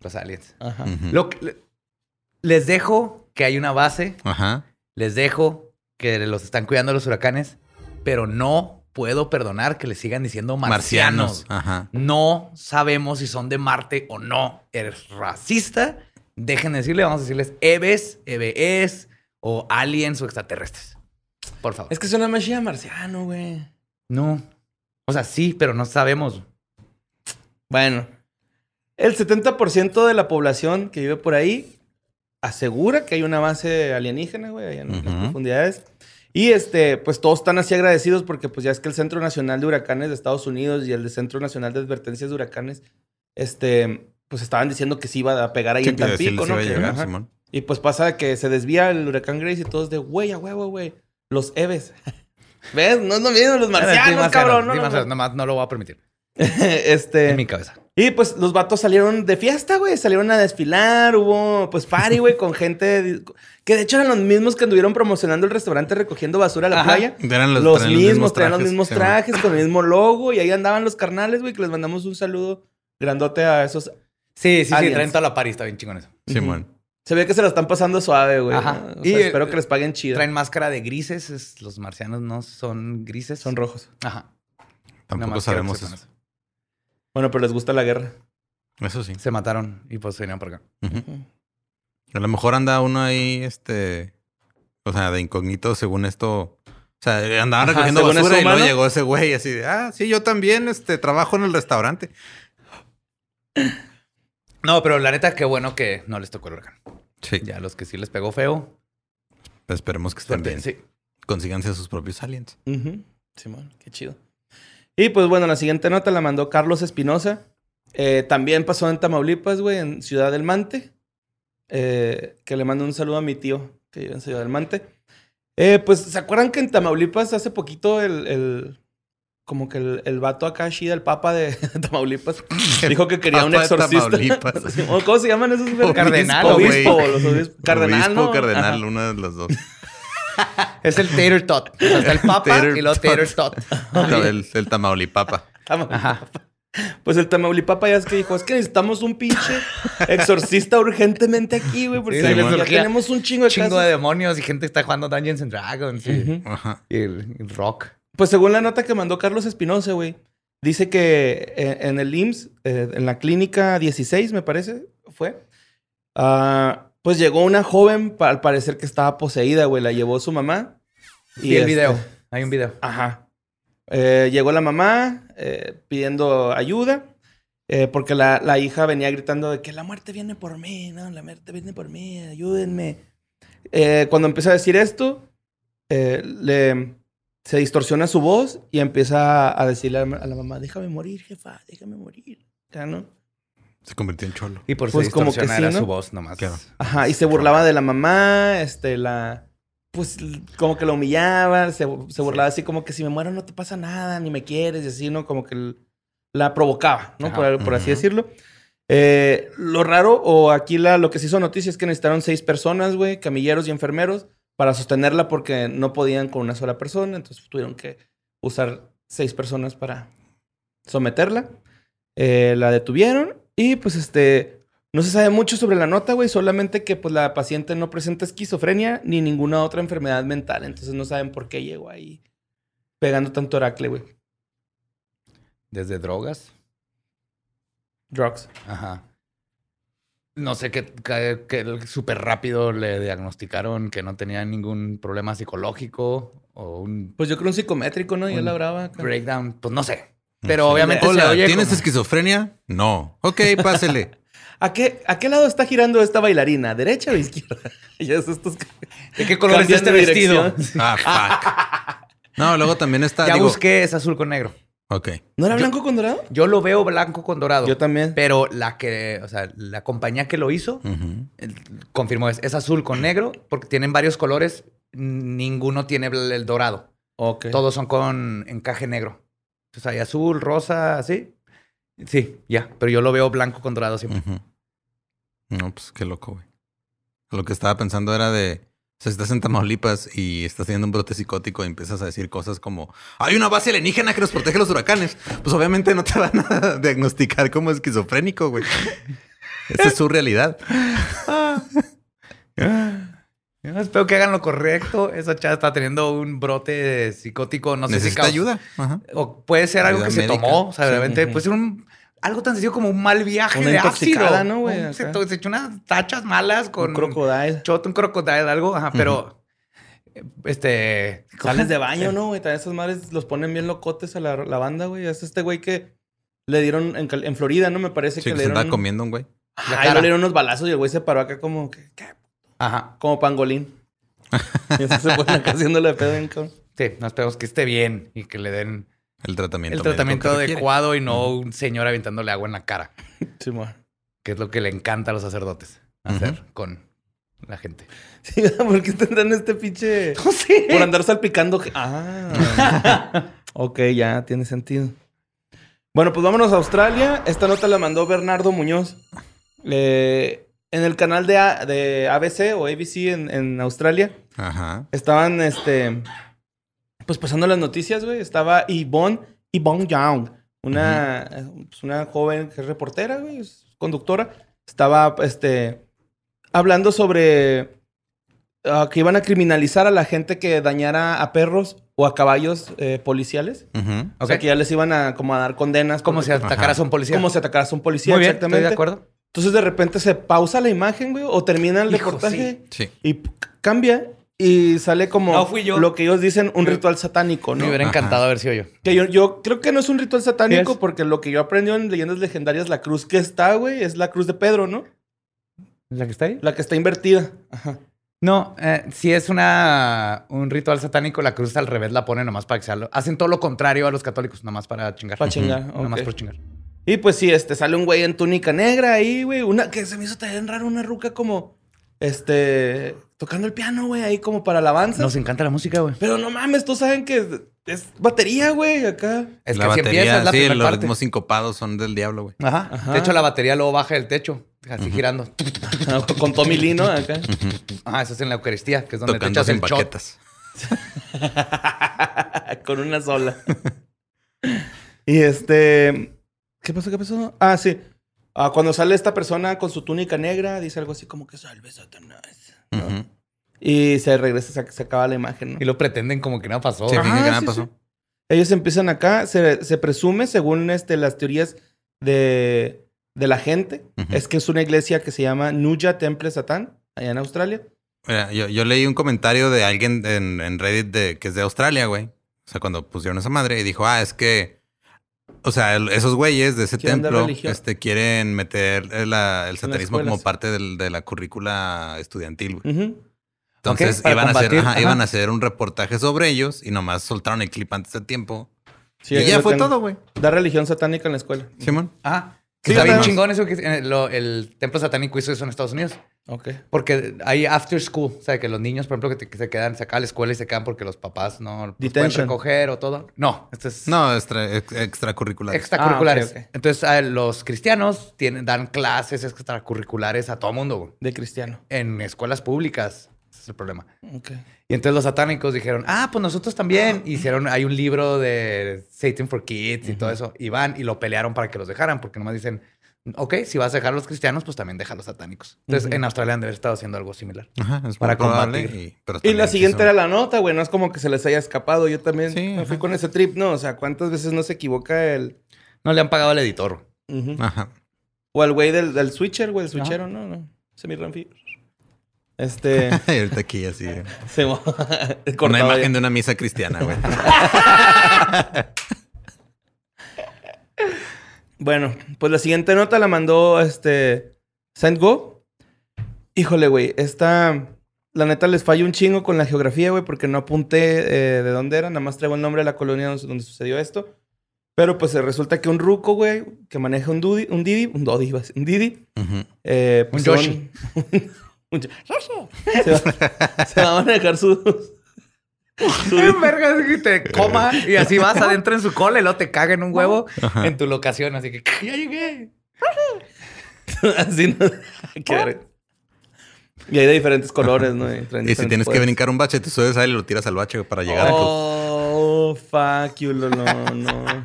Speaker 3: Los aliens.
Speaker 4: ajá.
Speaker 3: Lo le- les dejo que hay una base,
Speaker 2: Ajá.
Speaker 3: les dejo que los están cuidando los huracanes, pero no puedo perdonar que les sigan diciendo marcianos.
Speaker 2: Marcianos. Ajá.
Speaker 3: No sabemos si son de Marte o no. Eres racista. Dejen de decirle, vamos a decirles Eves, EBS o aliens o extraterrestres. Por favor.
Speaker 4: Es que suena más marciano, güey.
Speaker 3: no. O sea, sí, pero no sabemos.
Speaker 4: Bueno, el 70% de la población que vive por ahí asegura que hay una base alienígena, güey, allá en las profundidades. Y este, pues todos están así agradecidos porque pues ya es que el Centro Nacional de Huracanes de Estados Unidos y el Centro Nacional de Advertencias de Huracanes, este, pues estaban diciendo que sí iba a pegar ahí
Speaker 2: Sí,
Speaker 4: en Tampico, ¿no?
Speaker 2: llegar. Simón.
Speaker 4: Y pues pasa que se desvía el huracán Grace y todos de, güey, a huevo, güey, los Eves. [laughs] ¿Ves? No es lo mismo, los
Speaker 3: Sí,
Speaker 4: marcianos, cabrón. No, no.
Speaker 3: nomás no lo voy a permitir. [laughs]
Speaker 4: este...
Speaker 3: En mi cabeza.
Speaker 4: Y pues los vatos salieron de fiesta, güey. Salieron a desfilar. Hubo pues party, güey, con gente que de hecho eran los mismos que anduvieron promocionando el restaurante recogiendo basura a la
Speaker 3: Ajá.
Speaker 4: playa.
Speaker 2: Eran
Speaker 4: Los,
Speaker 2: los, traen
Speaker 4: mismos, traían los mismos trajes, con el mismo logo. Y ahí andaban los carnales, güey, que les mandamos un saludo grandote a esos.
Speaker 3: Sí, sí, sí, traen toda la party, está bien chingón eso.
Speaker 2: Simón.
Speaker 4: Se ve que se lo están pasando suave, güey.
Speaker 3: Ajá.
Speaker 4: ¿no? O
Speaker 3: Y,
Speaker 4: sea,
Speaker 3: eh,
Speaker 4: espero que les paguen chido.
Speaker 3: Traen máscara de grises, es- los marcianos no son grises.
Speaker 4: Son rojos.
Speaker 3: Ajá.
Speaker 2: Tampoco sabemos eso.
Speaker 4: Bueno, pero les gusta la guerra.
Speaker 2: Eso sí.
Speaker 3: Se mataron y pues vinieron por acá.
Speaker 2: Ujú. A lo mejor anda uno ahí, este, o sea, de incógnito según esto. O sea, andaban
Speaker 4: Ajá,
Speaker 2: recogiendo basura y luego llegó ese güey así de, ah, sí, yo también, este, trabajo en el restaurante. [clears throat]
Speaker 3: No, pero la neta, qué bueno que no les tocó el huracán.
Speaker 2: Sí.
Speaker 3: Ya los que sí les pegó feo.
Speaker 2: Esperemos que estén bien.
Speaker 3: Sí.
Speaker 2: Consíganse a sus propios aliens.
Speaker 4: Simón, qué chido. Y pues bueno, la siguiente nota la mandó Carlos Espinosa. Eh, también pasó en Tamaulipas, güey, en Ciudad del Mante. Eh, que le mando un saludo a mi tío que vive en Ciudad del Mante. Eh, pues, ¿se acuerdan que en Tamaulipas hace poquito el... el- como que el, el vato acá, Shida, el papa de [laughs] Tamaulipas, dijo que quería un exorcista. [laughs] ¿Cómo se llaman esos? güey?
Speaker 3: Cardenal,
Speaker 4: Obispo, los obispos. Cardenal,
Speaker 2: Obispo,
Speaker 4: ¿no?
Speaker 2: cardenal,
Speaker 4: Ajá.
Speaker 2: uno de los dos. [laughs]
Speaker 3: Es el tater tot. O sea, está el papa
Speaker 2: Tater
Speaker 3: y luego tater tot.
Speaker 2: el, el Tamaulipapa.
Speaker 4: Tamaulipas. Pues el Tamaulipapa ya es que dijo, es que necesitamos un pinche exorcista urgentemente aquí, güey, porque
Speaker 3: Sí,
Speaker 4: ya
Speaker 2: Simón.
Speaker 4: tenemos un chingo de
Speaker 3: Chingo
Speaker 4: casos.
Speaker 3: de demonios y gente que está jugando Dungeons and Dragons. y-
Speaker 4: Ujú.
Speaker 2: Ajá.
Speaker 3: Y el, el rock.
Speaker 4: Pues según la nota que mandó Carlos Espinosa, güey, dice que eh, en el IMSS, eh, en la clínica 16, me parece, fue, ah, pues llegó una joven, al parecer que estaba poseída, güey, la llevó su mamá.
Speaker 3: Y, el
Speaker 4: este,
Speaker 3: video. Hay un video.
Speaker 4: Ajá. Eh, llegó la mamá eh, pidiendo ayuda. eh, porque la, la hija venía gritando de que la muerte viene por mí, ¿no? La muerte viene por mí, ayúdenme. Eh, cuando empieza a decir esto, eh, le, se distorsiona su voz y empieza a decirle a la, a la mamá, déjame morir, jefa, déjame morir. Ya, ¿no?
Speaker 2: Se convirtió en cholo.
Speaker 3: Y por eso
Speaker 4: Pues como que sí, ¿no?
Speaker 3: su voz nomás.
Speaker 2: Claro.
Speaker 4: Ajá, y se burlaba de la mamá, este, la... Pues como que la humillaba, se, se burlaba así como que si me muero no te pasa nada, ni me quieres, y así, ¿no? Como que la provocaba, ¿no? Por, por así decirlo. Eh, lo raro, o aquí la, lo que se hizo noticia es que necesitaron seis personas, güey, camilleros y enfermeros, para sostenerla porque no podían con una sola persona, entonces tuvieron que usar seis personas para someterla. Eh, la detuvieron y pues este... No se sabe mucho sobre la nota, güey, solamente que pues la paciente no presenta esquizofrenia ni ninguna otra enfermedad mental, entonces no saben por qué llegó ahí pegando tanto oracle, güey.
Speaker 3: Desde drogas.
Speaker 4: Drugs.
Speaker 3: Ajá. No sé qué, qué, qué súper rápido le diagnosticaron que no tenía ningún problema psicológico o un
Speaker 4: Pues yo creo un psicométrico, ¿no? Ya
Speaker 3: Un
Speaker 4: la brava.
Speaker 3: breakdown. Pues no sé. Pero
Speaker 2: Sí.
Speaker 3: obviamente
Speaker 2: Hola,
Speaker 3: se oye
Speaker 2: ¿tienes
Speaker 3: como-
Speaker 2: esquizofrenia? No. Ok, pásele. [laughs]
Speaker 4: ¿A qué, ¿A qué lado está girando esta bailarina? ¿Derecha o izquierda? [laughs] ya es estos...
Speaker 3: ¿De qué color es este vestido?
Speaker 4: dirección. [laughs]
Speaker 2: ah, fuck. No, luego también está.
Speaker 3: Ya
Speaker 2: digo,
Speaker 3: busqué, es azul con negro.
Speaker 2: Ok.
Speaker 4: ¿No era
Speaker 3: Yo-
Speaker 4: blanco con dorado?
Speaker 3: Yo lo veo blanco con dorado.
Speaker 4: Yo también.
Speaker 3: Pero la que, o sea, la compañía que lo hizo el- confirmó es, es azul con negro porque tienen varios colores. Ninguno tiene el, el dorado.
Speaker 4: Ok.
Speaker 3: Todos son con encaje negro. Entonces hay azul, rosa, así. Sí, ya. Pero yo lo veo blanco con dorado siempre.
Speaker 2: No, pues qué loco, güey. Lo que estaba pensando era de. O sea, si estás en Tamaulipas y estás teniendo un brote psicótico y empiezas a decir cosas como hay una base alienígena que nos protege los huracanes. Pues obviamente no te [laughs] van a diagnosticar como esquizofrénico, güey. [laughs] Esa es su realidad.
Speaker 3: Yo espero que hagan lo correcto. Esa chava está teniendo un brote psicótico. No sé si
Speaker 2: Necesita
Speaker 3: causa-
Speaker 2: ayuda. Ajá.
Speaker 3: O puede ser algo que se tomó. O sea, de
Speaker 4: Sí.
Speaker 3: repente
Speaker 4: Ujú.
Speaker 3: puede ser un, algo tan sencillo como un mal viaje
Speaker 4: Una
Speaker 3: de ácido.
Speaker 4: ¿no, güey?
Speaker 3: Un- Se, se echó unas tachas malas con
Speaker 4: Un crocodile.
Speaker 3: shot, un crocodile, algo. Ajá, pero este. [laughs]
Speaker 4: Sales de baño, [laughs] ¿no, güey? También esas madres los ponen bien locotes a la, la banda, güey. Es este güey que le dieron en, en Florida, ¿no? Me parece
Speaker 2: Sí,
Speaker 4: que
Speaker 2: que
Speaker 4: le
Speaker 2: se
Speaker 4: dieron...
Speaker 2: andaba comiendo un güey.
Speaker 3: Cara.
Speaker 4: le dieron unos balazos y el güey se paró acá como... que- que-
Speaker 3: Ajá.
Speaker 4: Como pangolín. [laughs] y eso se pone acá haciéndole de pedo bien cabrón.
Speaker 3: Sí, nos esperamos que esté bien y que le den
Speaker 2: El tratamiento.
Speaker 3: el tratamiento adecuado y no un señor aventándole agua en la cara, [laughs]
Speaker 4: Sí, mo.
Speaker 3: que es lo que le encanta a los sacerdotes hacer con la gente.
Speaker 4: Sí, [laughs] ¿por qué tendrán este pinche...
Speaker 3: No sé.
Speaker 4: Por andar salpicando... Ah. [laughs] ok, ya tiene sentido. Bueno, pues vámonos a Australia. Esta nota la mandó Bernardo Muñoz. Eh, en el canal de, A- de ABC o ABC en, en Australia.
Speaker 2: Ajá.
Speaker 4: Estaban, este... Pues pasando las noticias, güey. Estaba Yvonne, Yvonne Young. Una, eh, pues, una joven que es reportera, güey. Es conductora. Estaba, este... Hablando sobre... ah, que iban a criminalizar a la gente que dañara a perros o a caballos eh, policiales. O sea, que ya les iban a como a dar condenas.
Speaker 3: Como si atacaras a un policía.
Speaker 4: Como si atacaras a un policía,
Speaker 3: Muy bien,
Speaker 4: exactamente.
Speaker 3: estoy de acuerdo.
Speaker 4: Entonces de repente se pausa la imagen, güey, o termina el
Speaker 3: Hijo,
Speaker 4: reportaje
Speaker 2: Sí.
Speaker 4: y cambia y sale como
Speaker 3: No fui yo.
Speaker 4: lo que ellos dicen un
Speaker 3: Me-
Speaker 4: ritual satánico,
Speaker 3: Me
Speaker 4: ¿no?
Speaker 3: hubiera
Speaker 2: Ajá.
Speaker 3: encantado haber sido yo.
Speaker 4: Que yo, yo creo que no es un ritual satánico porque lo que yo aprendí en leyendas legendarias, la cruz que está, güey, es la cruz de Pedro, ¿no?
Speaker 3: ¿La que está ahí?
Speaker 4: La que está invertida. Ajá.
Speaker 3: No, eh, si es una un ritual satánico, la cruz al revés la ponen nomás para que sea lo- Hacen todo lo contrario a los católicos, nomás para chingar.
Speaker 4: Para chingar.
Speaker 3: Nomás
Speaker 4: ok.
Speaker 3: por chingar.
Speaker 4: Y pues sí, este sale un güey en túnica negra ahí, güey. Una que se me hizo también raro, una ruca como, este, tocando el piano, güey, ahí como para alabanza.
Speaker 3: Nos encanta la música, güey.
Speaker 4: Pero no mames, todos saben que es batería, güey, acá.
Speaker 3: Es
Speaker 2: la
Speaker 3: que así
Speaker 2: batería,
Speaker 3: empieza, es la
Speaker 2: sí,
Speaker 3: primera
Speaker 2: los
Speaker 3: parte.
Speaker 2: ritmos sincopados son del diablo, güey.
Speaker 3: Ajá.
Speaker 4: Ajá.
Speaker 3: De hecho, la batería luego baja del techo, así girando.
Speaker 4: Con Tommy Lino acá.
Speaker 3: Ah, eso es en la Eucaristía, que es donde
Speaker 2: Tocando
Speaker 3: te echas
Speaker 2: sin
Speaker 3: el shot.
Speaker 2: baquetas. [laughs]
Speaker 4: Con una sola. [laughs] y este. ¿Qué pasó? ¿Qué pasó? Ah, sí. Ah, cuando sale esta persona con su túnica negra, dice algo así como que salve Satanás. ¿no?
Speaker 2: Ujú.
Speaker 4: Y se regresa, se, se acaba la imagen, ¿no?
Speaker 3: Y lo pretenden como que no pasó.
Speaker 2: Sí,
Speaker 4: Ajá,
Speaker 2: que nada
Speaker 4: sí,
Speaker 2: pasó.
Speaker 4: Ellos empiezan acá, se, se presume, según este, las teorías de, de la gente,
Speaker 2: Ujú.
Speaker 4: es que es una iglesia que se llama Nuya Temple Satán, allá en Australia.
Speaker 2: Mira, yo, yo leí un comentario de alguien en, en Reddit de, que es de Australia, güey. O sea, cuando pusieron esa madre y dijo, ah, es que, o sea, esos güeyes de ese
Speaker 4: Quieren
Speaker 2: templo este, quieren meter el, la- el satanismo como parte del- de la currícula estudiantil, güey. Entonces iban, a hacer,
Speaker 3: combatir,
Speaker 2: ajá,
Speaker 3: ajá.
Speaker 2: iban a hacer un reportaje sobre ellos y nomás soltaron el clip antes de tiempo.
Speaker 4: Sí,
Speaker 2: y ya fue todo, güey.
Speaker 4: Da religión satánica en la escuela.
Speaker 2: Simón.
Speaker 3: Ah,
Speaker 4: Sí,
Speaker 3: Está bien chingón eso que eh, lo- el templo satánico hizo eso en Estados Unidos.
Speaker 4: Ok.
Speaker 3: Porque hay after school. O sea, que los niños, por ejemplo, que, te- que se quedan, se acaban la escuela y se quedan porque los papás no los pueden recoger o todo. No, esto es
Speaker 2: No, extra, ex- extracurriculares.
Speaker 3: extracurriculares.
Speaker 4: Ah.
Speaker 3: Entonces, los cristianos tienen, dan clases extracurriculares a todo mundo.
Speaker 4: De cristiano.
Speaker 3: En escuelas públicas. Es el problema. Y entonces los satánicos dijeron, ah, pues nosotros también. Hicieron, hay un libro de Satan for Kids y todo eso. Y van y lo pelearon para que los dejaran, porque nomás dicen, ok, si vas a dejar a los cristianos, pues también deja a los satánicos. Entonces en Australia han de haber estado haciendo algo similar.
Speaker 2: Ajá, es
Speaker 3: Para combatir.
Speaker 2: Y, pero
Speaker 4: Y la siguiente
Speaker 2: quiso-
Speaker 4: era la nota, güey. No es como que se les haya escapado. Yo también
Speaker 2: Sí,
Speaker 4: me fui
Speaker 2: ajá.
Speaker 4: con ese trip, ¿no? O sea, ¿cuántas veces no se equivoca el...
Speaker 3: No le han pagado al editor.
Speaker 4: Ujú.
Speaker 2: Ajá.
Speaker 4: O al güey del, del switcher, güey. El switchero, no, no. Ese es mi Ramfi. Este... [laughs]
Speaker 2: ahorita aquí así. [laughs]
Speaker 4: se [laughs]
Speaker 2: Una
Speaker 4: ya.
Speaker 2: imagen de una misa cristiana, güey.
Speaker 4: Bueno, pues la siguiente nota la mandó este Saint Go. Híjole, güey, esta la neta les falla un chingo con la geografía, güey, porque no apunté eh, de dónde era, nada más traigo el nombre de la colonia donde, sucedió esto. Pero pues eh, resulta que un ruco, güey, que maneja un Dudi, un Didi, un Dodi, un Didi, eh, pues
Speaker 3: Un Yoshi.
Speaker 4: Se, va, se va a manejar sus... su-
Speaker 3: verga, es que te coma y así vas adentro en su cola y luego te caga en un huevo en tu locación. Así que ya llegué. [laughs]
Speaker 4: Así no. [laughs] Qué. Y hay de diferentes colores, ¿no? Y,
Speaker 2: si tienes que brincar un bache, te subes ahí y lo tiras al bache para llegar a tu...
Speaker 4: Oh, fuck you, Lolo. No.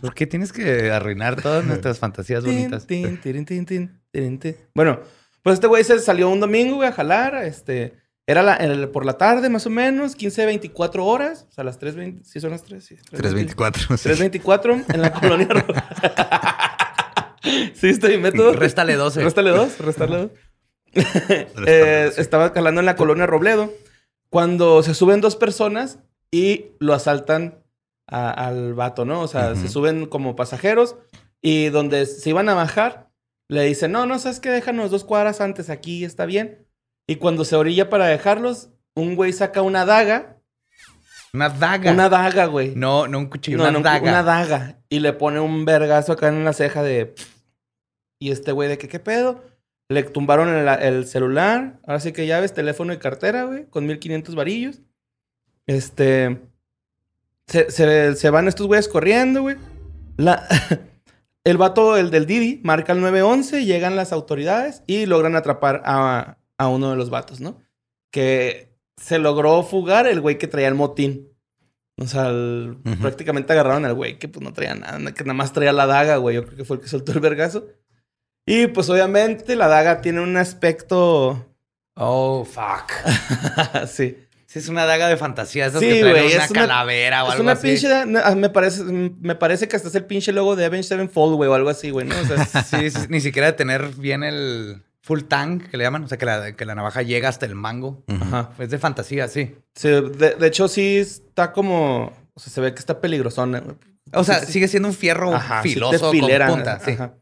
Speaker 3: ¿Por qué tienes que arruinar todas nuestras fantasías bonitas?
Speaker 4: Tin, tin, tirin, tin, tin, tirin, tin. Bueno, pues este güey se salió un domingo, güey, a jalar. Este. Era la- el- por la tarde, más o menos, 15, 24 horas. O sea, las 3.20. Sí, son las 3. Sí,
Speaker 2: 324. sí.
Speaker 4: 3.24 en la colonia. [laughs] Ro- [laughs] ¿Sí está mi método?
Speaker 3: Réstale 12.
Speaker 4: Réstale dos, réstale dos. [laughs] Eh, estaba calando en la colonia Robledo cuando se suben dos personas y lo asaltan a- al vato, ¿no? O sea,
Speaker 2: Ujú.
Speaker 4: se suben como pasajeros y donde se iban a bajar, le dicen, no, no, sabes que déjanos dos cuadras antes, aquí está bien. Y cuando se orilla para dejarlos, un güey saca una daga,
Speaker 3: Una daga.
Speaker 4: una daga, güey.
Speaker 3: No, no un cuchillo,
Speaker 4: No,
Speaker 3: una
Speaker 4: no,
Speaker 3: daga.
Speaker 4: una daga. Y le pone un vergazo acá en la ceja de... Y este güey de que, ¿qué pedo? Le tumbaron el, el celular. Ahora sí que llaves, teléfono y cartera, güey. Con 1500 varillos. Este... Se, se- se van estos güeyes corriendo, güey. La... [laughs] El vato, el del Didi, marca el 911, llegan las autoridades y logran atrapar a, a uno de los vatos, ¿no? Que se logró fugar el güey que traía el motín. O sea, el- prácticamente agarraron al güey que pues no traía nada, que nada más traía la daga, güey. Yo creo que fue el que soltó el vergazo. Y pues obviamente la daga tiene un aspecto
Speaker 3: Oh, fuck. [laughs]
Speaker 4: sí.
Speaker 3: Sí, es una daga de fantasía. Esas
Speaker 4: Sí,
Speaker 3: que traen una
Speaker 4: es una-
Speaker 3: calavera o
Speaker 4: Es
Speaker 3: algo
Speaker 4: una
Speaker 3: así.
Speaker 4: pinche. ah, Me parece, me parece que hasta es el pinche logo de Avenged Sevenfold, güey, o algo así, güey, ¿no? O sea, [laughs]
Speaker 3: Sí, sí, ni siquiera de tener bien el full tank, que le llaman. O sea, que la, que la navaja llega hasta el mango.
Speaker 4: Ajá.
Speaker 3: Es de fantasía, sí.
Speaker 4: Sí, de, de hecho, sí está como. O sea, se ve que está peligrosona, güey.
Speaker 3: O sea,
Speaker 4: Sí, sí.
Speaker 3: sigue siendo un fierro
Speaker 4: Ajá, sí
Speaker 3: filoso
Speaker 4: filera,
Speaker 3: con punta. Sí.
Speaker 4: ajá.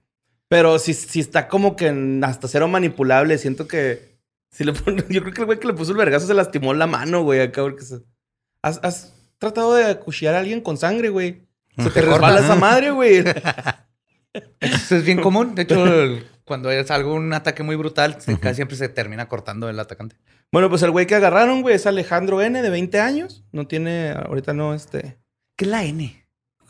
Speaker 4: Pero sí, sí está como que hasta cero manipulable. Siento que. Si le pone- [laughs] yo creo que el güey que le puso el vergazo se lastimó la mano, güey, acá, porque se- ¿Has, has tratado de acuchillar a alguien con sangre, güey? Se te resbala esa madre, güey. [laughs] [laughs]
Speaker 3: Eso es bien común. De hecho, cuando es algún ataque muy brutal, se- casi siempre se termina cortando el atacante.
Speaker 4: Bueno, pues el güey que agarraron, güey, es Alejandro N, de 20 años. No tiene, ahorita no, este.
Speaker 3: ¿Qué es la N?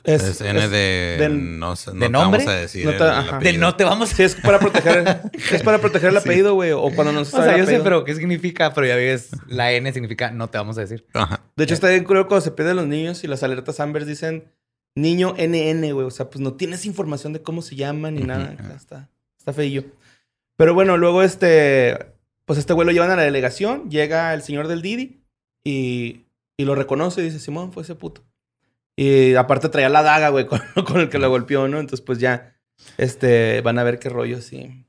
Speaker 4: Es,
Speaker 2: Es N
Speaker 4: es-
Speaker 2: de...
Speaker 4: de-
Speaker 2: no sé, no
Speaker 3: ¿de
Speaker 2: te vamos a decir
Speaker 4: No te-
Speaker 2: el
Speaker 4: ajá.
Speaker 3: De
Speaker 2: apellido.
Speaker 3: no te vamos
Speaker 4: Sí, es para proteger, [laughs] es para proteger el apellido, güey. O cuando no se
Speaker 3: O sea, yo sé, pero ¿qué significa? Pero ya ves, la N significa no te vamos a decir.
Speaker 2: Ajá.
Speaker 4: De hecho, está bien curioso cuando se pierden los niños y las alertas Amber dicen niño NN, güey. O sea, pues no tienes información de cómo se llaman ni nada. Está, está feillo. Pero bueno, luego este, pues este güey lo llevan a la delegación. Llega el señor del Didi y, y lo reconoce y dice, Simón, fue ese puto. Y aparte traía la daga, güey, [laughs] con, con el que lo golpeó, ¿no? Entonces, pues ya, este, van a ver qué rollo, sí.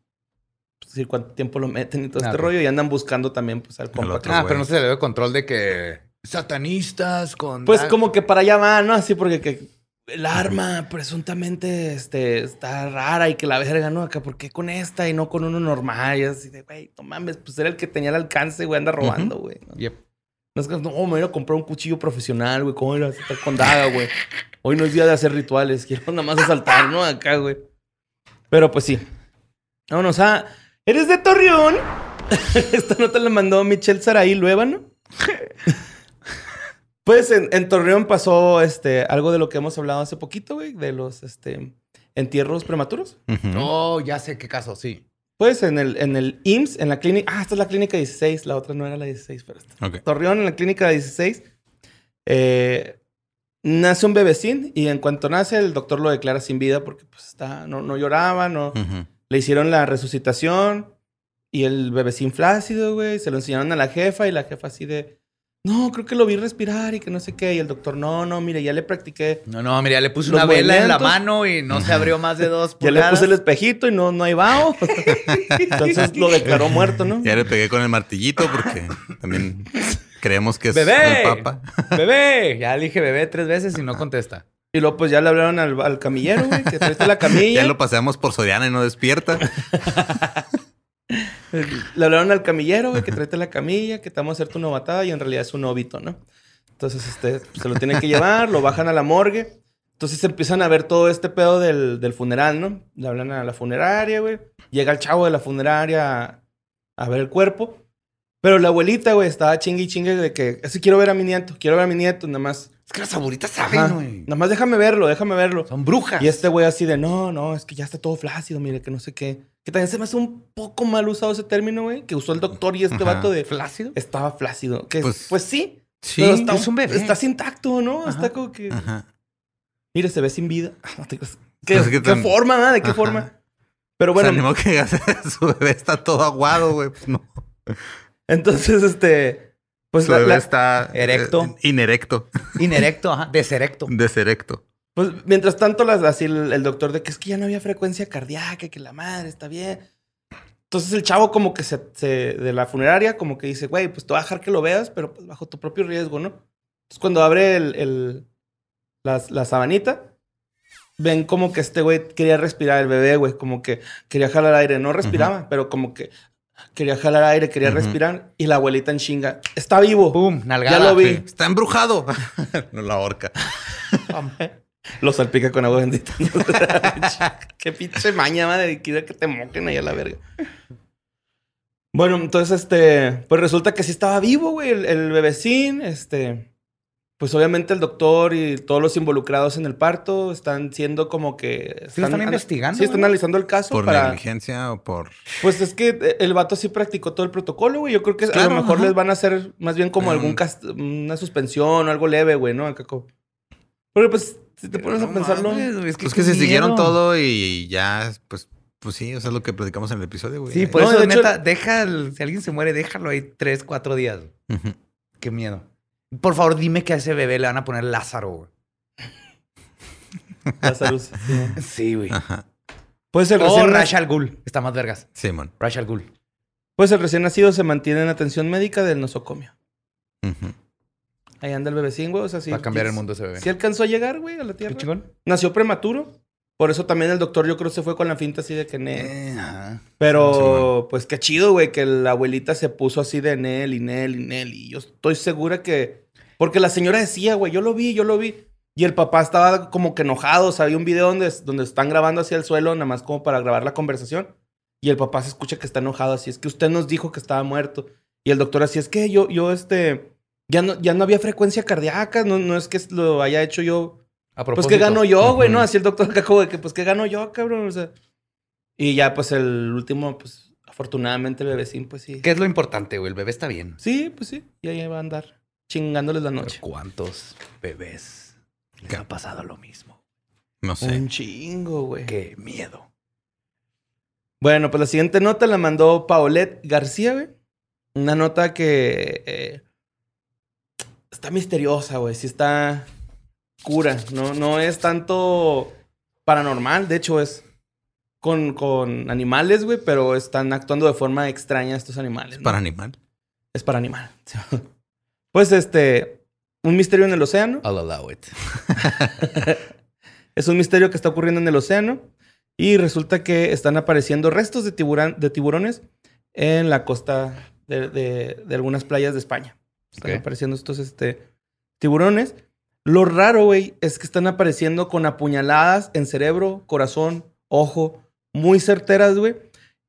Speaker 4: Pues, sí, cuánto tiempo lo meten y todo
Speaker 3: Ah,
Speaker 4: este
Speaker 3: ok.
Speaker 4: rollo. Y andan buscando también, pues, al compa.
Speaker 2: otro
Speaker 3: Ah,
Speaker 2: güey.
Speaker 3: pero no se le dio control de que satanistas con.
Speaker 4: Pues
Speaker 3: dag-
Speaker 4: como que para allá va, ¿no? Así porque que el arma presuntamente este, está rara y que la verga, ¿no? Acá, ¿por qué con esta y no con uno normal? Y así de, güey, no mames, pues era el que tenía el alcance, güey, anda robando, güey. ¿no?
Speaker 3: Yep.
Speaker 4: No que, no, me voy a comprar un cuchillo profesional, güey, ¿cómo ir a estar con daga, güey? Hoy no es día de hacer rituales, [laughs] quiero nada más asaltar, ¿no? Acá, güey. Pero pues sí. Vámonos a. ¿Eres de Torreón? [laughs] Esta nota la mandó Michelle Saraí Luébano. [laughs] pues en, en Torreón pasó este, algo de lo que hemos hablado hace poquito, güey, de los este, entierros prematuros.
Speaker 2: Ujú.
Speaker 3: Oh, ya sé qué caso, sí.
Speaker 4: Pues en el, en el IMSS, en la clínica. Ah, esta es la clínica 16, la otra no era la 16, pero esta.
Speaker 2: Ok.
Speaker 4: Torreón, en la clínica 16, eh, nace un bebecín y en cuanto nace, el doctor lo declara sin vida porque pues, está, no, no lloraba, no. Le hicieron la resucitación y el bebecín flácido, güey. Se lo enseñaron a la jefa y la jefa así de, no, creo que lo vi respirar y que no sé qué. Y el doctor, no, no, mire, ya le practiqué.
Speaker 3: No, no, mira, le puse una vela en la mano y no se abrió más de dos [laughs]
Speaker 4: Ya le
Speaker 3: pulgadas.
Speaker 4: puse el espejito y no, no hay vaho. [laughs] Entonces lo declaró muerto, ¿no?
Speaker 2: Ya le pegué con el martillito porque también creemos que es
Speaker 3: ¡Bebé!
Speaker 2: el papa.
Speaker 3: ¡Bebé! [laughs] Ya le dije bebé tres veces y no contesta.
Speaker 4: Y luego pues ya le hablaron al, al camillero, güey, que traiste la camilla.
Speaker 2: Ya lo paseamos por Soriana y no despierta.
Speaker 4: Le hablaron al camillero, güey, que tráete la camilla, que te vamos a hacer tu novatada y en realidad es un óbito, ¿no? Entonces, este, se lo tienen que llevar, lo bajan a la morgue. Entonces empiezan a ver todo este pedo del, del funeral, ¿no? Le hablan a la funeraria, güey. Llega el chavo de la funeraria a, a ver el cuerpo. Pero la abuelita, güey, estaba chingue y chingue de que, así quiero ver a mi nieto, quiero ver a mi nieto, nada más.
Speaker 3: Es que las abuelitas
Speaker 4: Ajá, Nada más déjame verlo, déjame verlo.
Speaker 3: Son brujas.
Speaker 4: Y este güey así de, no, no, es que ya está todo flácido, mire, que no sé qué. Que también se me hace un poco mal usado ese término, güey, que usó el doctor y este
Speaker 2: Ajá.
Speaker 4: vato de,
Speaker 3: flácido.
Speaker 4: estaba flácido. Que, pues,
Speaker 2: Pues-
Speaker 4: sí,
Speaker 2: Sí.
Speaker 4: pero está,
Speaker 3: es un bebé.
Speaker 4: Estás intacto, ¿no?
Speaker 3: Ajá.
Speaker 4: Está como que,
Speaker 2: Ajá.
Speaker 4: mire, se ve sin vida. [laughs] No te creas. ¿Qué,
Speaker 2: Pues que
Speaker 4: qué forma, ah? ¿De qué
Speaker 2: Ajá.
Speaker 4: forma? Pero
Speaker 2: Bueno, que [laughs] su bebé está todo aguado, güey. Pues no.
Speaker 4: entonces, este, pues
Speaker 2: Su
Speaker 4: la-
Speaker 2: bebé
Speaker 4: la-
Speaker 2: está
Speaker 3: Erecto.
Speaker 2: eh, inerecto,
Speaker 3: Inerecto, ajá. Deserecto.
Speaker 2: deserecto.
Speaker 4: Pues mientras tanto, las, así el, el doctor de que es que ya no había frecuencia cardíaca, que la madre está bien. Entonces el chavo como que se, se- de la funeraria como que dice, güey, pues te voy a dejar que lo veas, pero pues bajo tu propio riesgo, ¿no? Entonces cuando abre el, el- las- la, sabanita, ven como que este güey quería respirar el bebé, güey, como que quería jalar aire, no respiraba, pero como que quería jalar aire, quería respirar y la abuelita en chinga, está vivo.
Speaker 3: Pum, nalgada.
Speaker 4: Ya lo vi.
Speaker 2: Sí, Está embrujado. [laughs] no la horca. [laughs]
Speaker 4: Lo salpica con agua bendita. [laughs] Qué pinche maña, madre. Quiero que te moquen ahí a la verga. Bueno, entonces, este... Pues resulta que sí estaba vivo, güey, el, el bebecín. Este... Pues obviamente el doctor y todos los involucrados en el parto están siendo como que...
Speaker 3: Sí, lo están investigando,
Speaker 4: Sí, están
Speaker 3: güey.
Speaker 4: analizando el caso
Speaker 2: Por
Speaker 4: para...
Speaker 2: negligencia o por.
Speaker 4: Pues es que eh, el vato sí practicó todo el protocolo, güey. Yo creo que a lo mejor
Speaker 2: ajá.
Speaker 4: les van a hacer más bien como algún
Speaker 2: Mm.
Speaker 4: cast- una suspensión o algo leve, güey, ¿no? Acá como- Porque pues, si te pones a
Speaker 3: No
Speaker 4: pensarlo...
Speaker 3: mames, güey, es que
Speaker 2: Pues que se siguieron todo y ya, pues, pues sí, eso es lo que platicamos en el episodio, güey.
Speaker 3: Sí, por
Speaker 4: No,
Speaker 3: eso,
Speaker 4: de hecho-
Speaker 3: neta, deja, el- si alguien se muere, déjalo ahí tres, cuatro días.
Speaker 2: Ujú.
Speaker 3: Qué miedo. Por favor, dime que a ese bebé le van a poner Lázaro, güey. [laughs]
Speaker 4: Salud. sí.
Speaker 3: Sí, güey.
Speaker 2: Ajá.
Speaker 4: Pues el,
Speaker 3: O
Speaker 4: recién,
Speaker 3: Ra's al Ghul. Está más vergas.
Speaker 2: Simón.
Speaker 3: Ra's al Ghul.
Speaker 4: pues el recién nacido se mantiene en atención médica del nosocomio.
Speaker 2: Ujú.
Speaker 4: Ahí anda el bebecín, güey. O sea, sí.
Speaker 3: Va a cambiar el mundo ese bebé.
Speaker 4: Sí alcanzó a llegar, güey, a la
Speaker 3: ¿Qué
Speaker 4: Tierra.
Speaker 3: chingón?
Speaker 4: Nació prematuro. Por eso también el doctor, yo creo, se fue con la finta así de que ne.
Speaker 3: Eh, ajá.
Speaker 4: Pero, pues qué chido, güey, que la abuelita se puso así de Nel y Nel y Nel. Y yo estoy segura que. Porque la señora decía, güey, yo lo vi, yo lo vi. Y el papá estaba como que enojado. O sea, había un video donde, donde están grabando hacia el suelo, nada más como para grabar la conversación. Y el papá se escucha que está enojado. Así es que usted nos dijo que estaba muerto. Y el doctor así es que yo, yo, este. Ya no, ya no había frecuencia cardíaca. No, no es que lo haya hecho yo
Speaker 3: A
Speaker 4: pues
Speaker 3: propósito.
Speaker 4: que gano yo, güey, ¿no? Así el doctor acá como de que, pues que gano yo, cabrón. O sea. Y ya, pues el último, pues afortunadamente el bebecín, pues sí.
Speaker 3: ¿Qué es lo importante, güey? El bebé está bien.
Speaker 4: Sí, pues sí. Y ahí va a andar chingándoles la noche.
Speaker 3: ¿Cuántos bebés les ha pasado lo mismo?
Speaker 2: No sé.
Speaker 4: Un chingo, güey.
Speaker 3: Qué miedo.
Speaker 4: Bueno, pues la siguiente nota la mandó Paulette García, güey. Una nota que eh, está misteriosa, güey. Sí está cura. No, no es tanto paranormal. De hecho, es con, con animales, güey. Pero están actuando de forma extraña estos animales.
Speaker 2: Es
Speaker 4: ¿no?
Speaker 2: para animal.
Speaker 4: Es para animal. [laughs] pues este, un misterio en el océano.
Speaker 3: I'll allow it. [laughs]
Speaker 4: Es un misterio que está ocurriendo en el océano. Y resulta que están apareciendo restos de, tiburán, de tiburones en la costa de, de- de algunas playas de España. Están apareciendo estos este, tiburones. Lo raro, güey, es que están apareciendo con apuñaladas en cerebro, corazón, ojo, muy certeras, güey.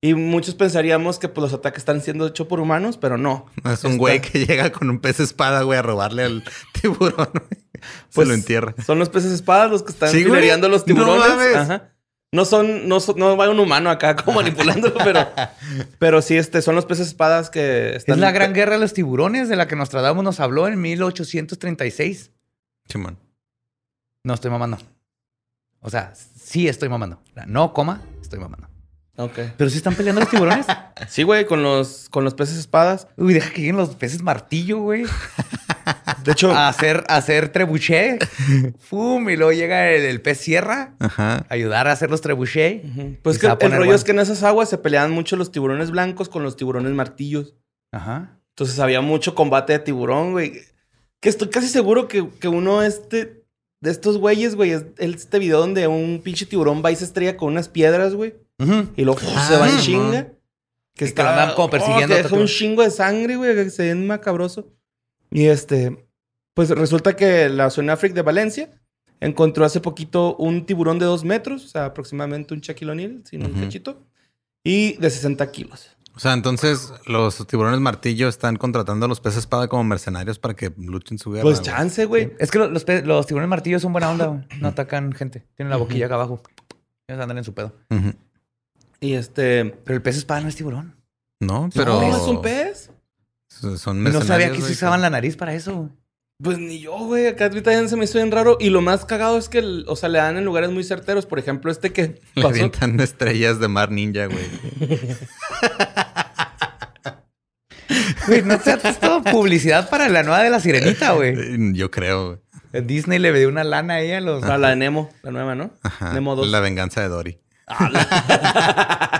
Speaker 4: Y muchos pensaríamos que pues, los ataques están siendo hechos por humanos, pero no.
Speaker 2: No es un
Speaker 4: Está-
Speaker 2: güey que llega con un pez espada, güey, a robarle al [laughs] tiburón. güey. Se
Speaker 4: Pues,
Speaker 2: lo entierra.
Speaker 4: Son los peces espadas los que están
Speaker 2: Sí,
Speaker 4: los tiburones. Ajá. No son, no, son- no va un humano acá como [laughs] manipulándolo, pero, pero sí, este, son los peces espadas que están.
Speaker 3: Es la gran guerra de los tiburones de la que Nostradamus nos habló en 1836.
Speaker 2: Chimón.
Speaker 3: No estoy mamando. O sea, sí estoy mamando. No, coma, estoy mamando.
Speaker 4: Ok.
Speaker 3: Pero sí están peleando los tiburones. [laughs]
Speaker 4: Sí, güey, con los, con los peces espadas.
Speaker 3: Uy, deja que lleguen los peces martillo, güey. [laughs]
Speaker 4: De hecho,
Speaker 3: A hacer, a hacer trebuchet. Fum, y luego llega el, el pez sierra
Speaker 2: Ajá.
Speaker 3: a ayudar a hacer los trebuchet.
Speaker 4: ujú, pues que el rollo
Speaker 3: bueno.
Speaker 4: es que en esas aguas se peleaban mucho los tiburones blancos con los tiburones martillos.
Speaker 3: Ajá.
Speaker 4: Entonces había mucho combate de tiburón, güey. Que estoy casi seguro que, que uno este, de estos güeyes, güey, es este video donde un pinche tiburón va y se estrella con unas piedras, güey.
Speaker 3: Ujú.
Speaker 4: Y luego
Speaker 2: Ah,
Speaker 4: se va en chinga. Que
Speaker 3: que lo andan como persiguiendo
Speaker 4: que
Speaker 3: a
Speaker 4: deja un chingo de sangre, güey, que se ven macabroso. Y este, pues resulta que la Sonafric de Valencia encontró hace poquito un tiburón de dos metros, o sea, aproximadamente un chaquilonil, sin un
Speaker 2: Ujú.
Speaker 4: cachito, y de 60 kilos.
Speaker 2: O sea, entonces los tiburones martillo están contratando a los peces espada como mercenarios para que luchen su guerra.
Speaker 4: Pues chance, güey.
Speaker 3: Es que lo- los, los tiburones martillos son buena onda, güey. No atacan gente. Tienen la boquilla acá abajo. Ellos andan en su pedo.
Speaker 4: Y este,
Speaker 3: Pero el pez espada no es tiburón.
Speaker 2: No, pero.
Speaker 4: ¿no es un pez?
Speaker 2: Son
Speaker 3: No sabía que se usaban la nariz para eso, güey.
Speaker 4: Pues ni yo, güey. Acá ahorita ya se me hizo bien raro. Y lo más cagado es que, o sea, le dan en lugares muy certeros. Por ejemplo, este que [laughs]
Speaker 2: Le
Speaker 4: pasó.
Speaker 2: avientan estrellas de mar ninja, güey. [laughs]
Speaker 3: Güey, no te has todo publicidad para la nueva de la sirenita, güey.
Speaker 2: Yo creo, güey.
Speaker 3: Disney le dio una lana ahí a los.
Speaker 4: Ah, la de Nemo, la nueva, ¿no?
Speaker 2: Ajá.
Speaker 4: Nemo 2.
Speaker 2: La venganza de Dory. [laughs]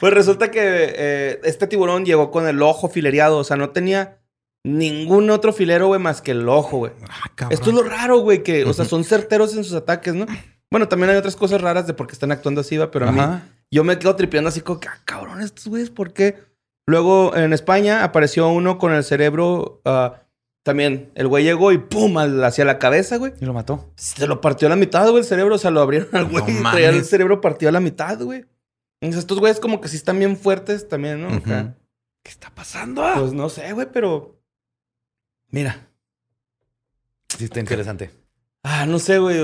Speaker 4: Pues resulta que eh, este tiburón llegó con el ojo filereado. O sea, no tenía ningún otro filero, güey, más que el ojo, güey.
Speaker 2: Ah.
Speaker 4: Esto es lo raro, güey, que, o sea, son certeros en sus ataques, ¿no? Bueno, también hay otras cosas raras de por qué están actuando así, va, pero a mí, yo me quedo tripeando así como que, ah, cabrón, estos güeyes, ¿por qué? Luego en España apareció uno con el cerebro, ah, también, el güey llegó y pum, hacia la cabeza, güey.
Speaker 3: Y lo mató.
Speaker 4: Se lo partió a la mitad, güey, el cerebro. O sea, lo abrieron al güey
Speaker 2: No
Speaker 4: y traía el cerebro partido a la mitad, güey. Entonces, estos güeyes como que sí están bien fuertes también, ¿no? Acá.
Speaker 3: ¿Qué está pasando?
Speaker 4: Pues no sé, güey, pero... Mira.
Speaker 3: Sí, está interesante.
Speaker 4: Ah, no sé, güey.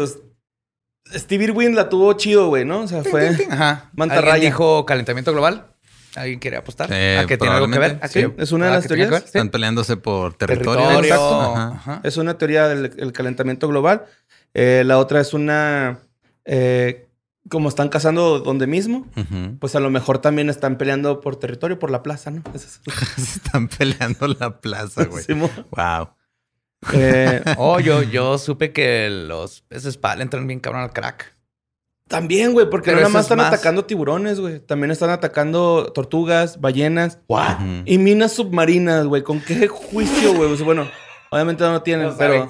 Speaker 4: Steve Irwin la tuvo chido, güey, ¿no? O sea, fue...
Speaker 3: Ajá.
Speaker 4: Mantarraya.
Speaker 3: ¿Alguien dijo calentamiento global? ¿Alguien quiere apostar?
Speaker 2: Eh,
Speaker 3: ¿A que tiene algo que ver?
Speaker 2: probablemente,
Speaker 3: ¿A
Speaker 4: sí. Es una de
Speaker 3: ¿a
Speaker 4: las teorías.
Speaker 3: Sí.
Speaker 2: Están peleándose por territorio.
Speaker 3: Territorio.
Speaker 2: Exacto.
Speaker 3: Ajá.
Speaker 2: Ajá.
Speaker 4: Es una teoría del el calentamiento global. Eh, la otra es una... eh, como están cazando donde mismo, pues a lo mejor también están peleando por territorio, por la plaza, ¿no? [laughs]
Speaker 2: Están peleando la plaza, güey. Wow.
Speaker 4: Eh, [laughs]
Speaker 3: Oh, yo, yo supe que los peces le entran bien cabrón al crack.
Speaker 4: También, güey, porque
Speaker 3: Pero
Speaker 4: no nada más
Speaker 3: es
Speaker 4: están
Speaker 3: más-
Speaker 4: atacando tiburones, güey. También están atacando tortugas, ballenas
Speaker 2: Ujú.
Speaker 4: y minas submarinas, güey. ¿Con qué juicio, güey? O sea, bueno, obviamente no tienen,
Speaker 3: No
Speaker 4: pero...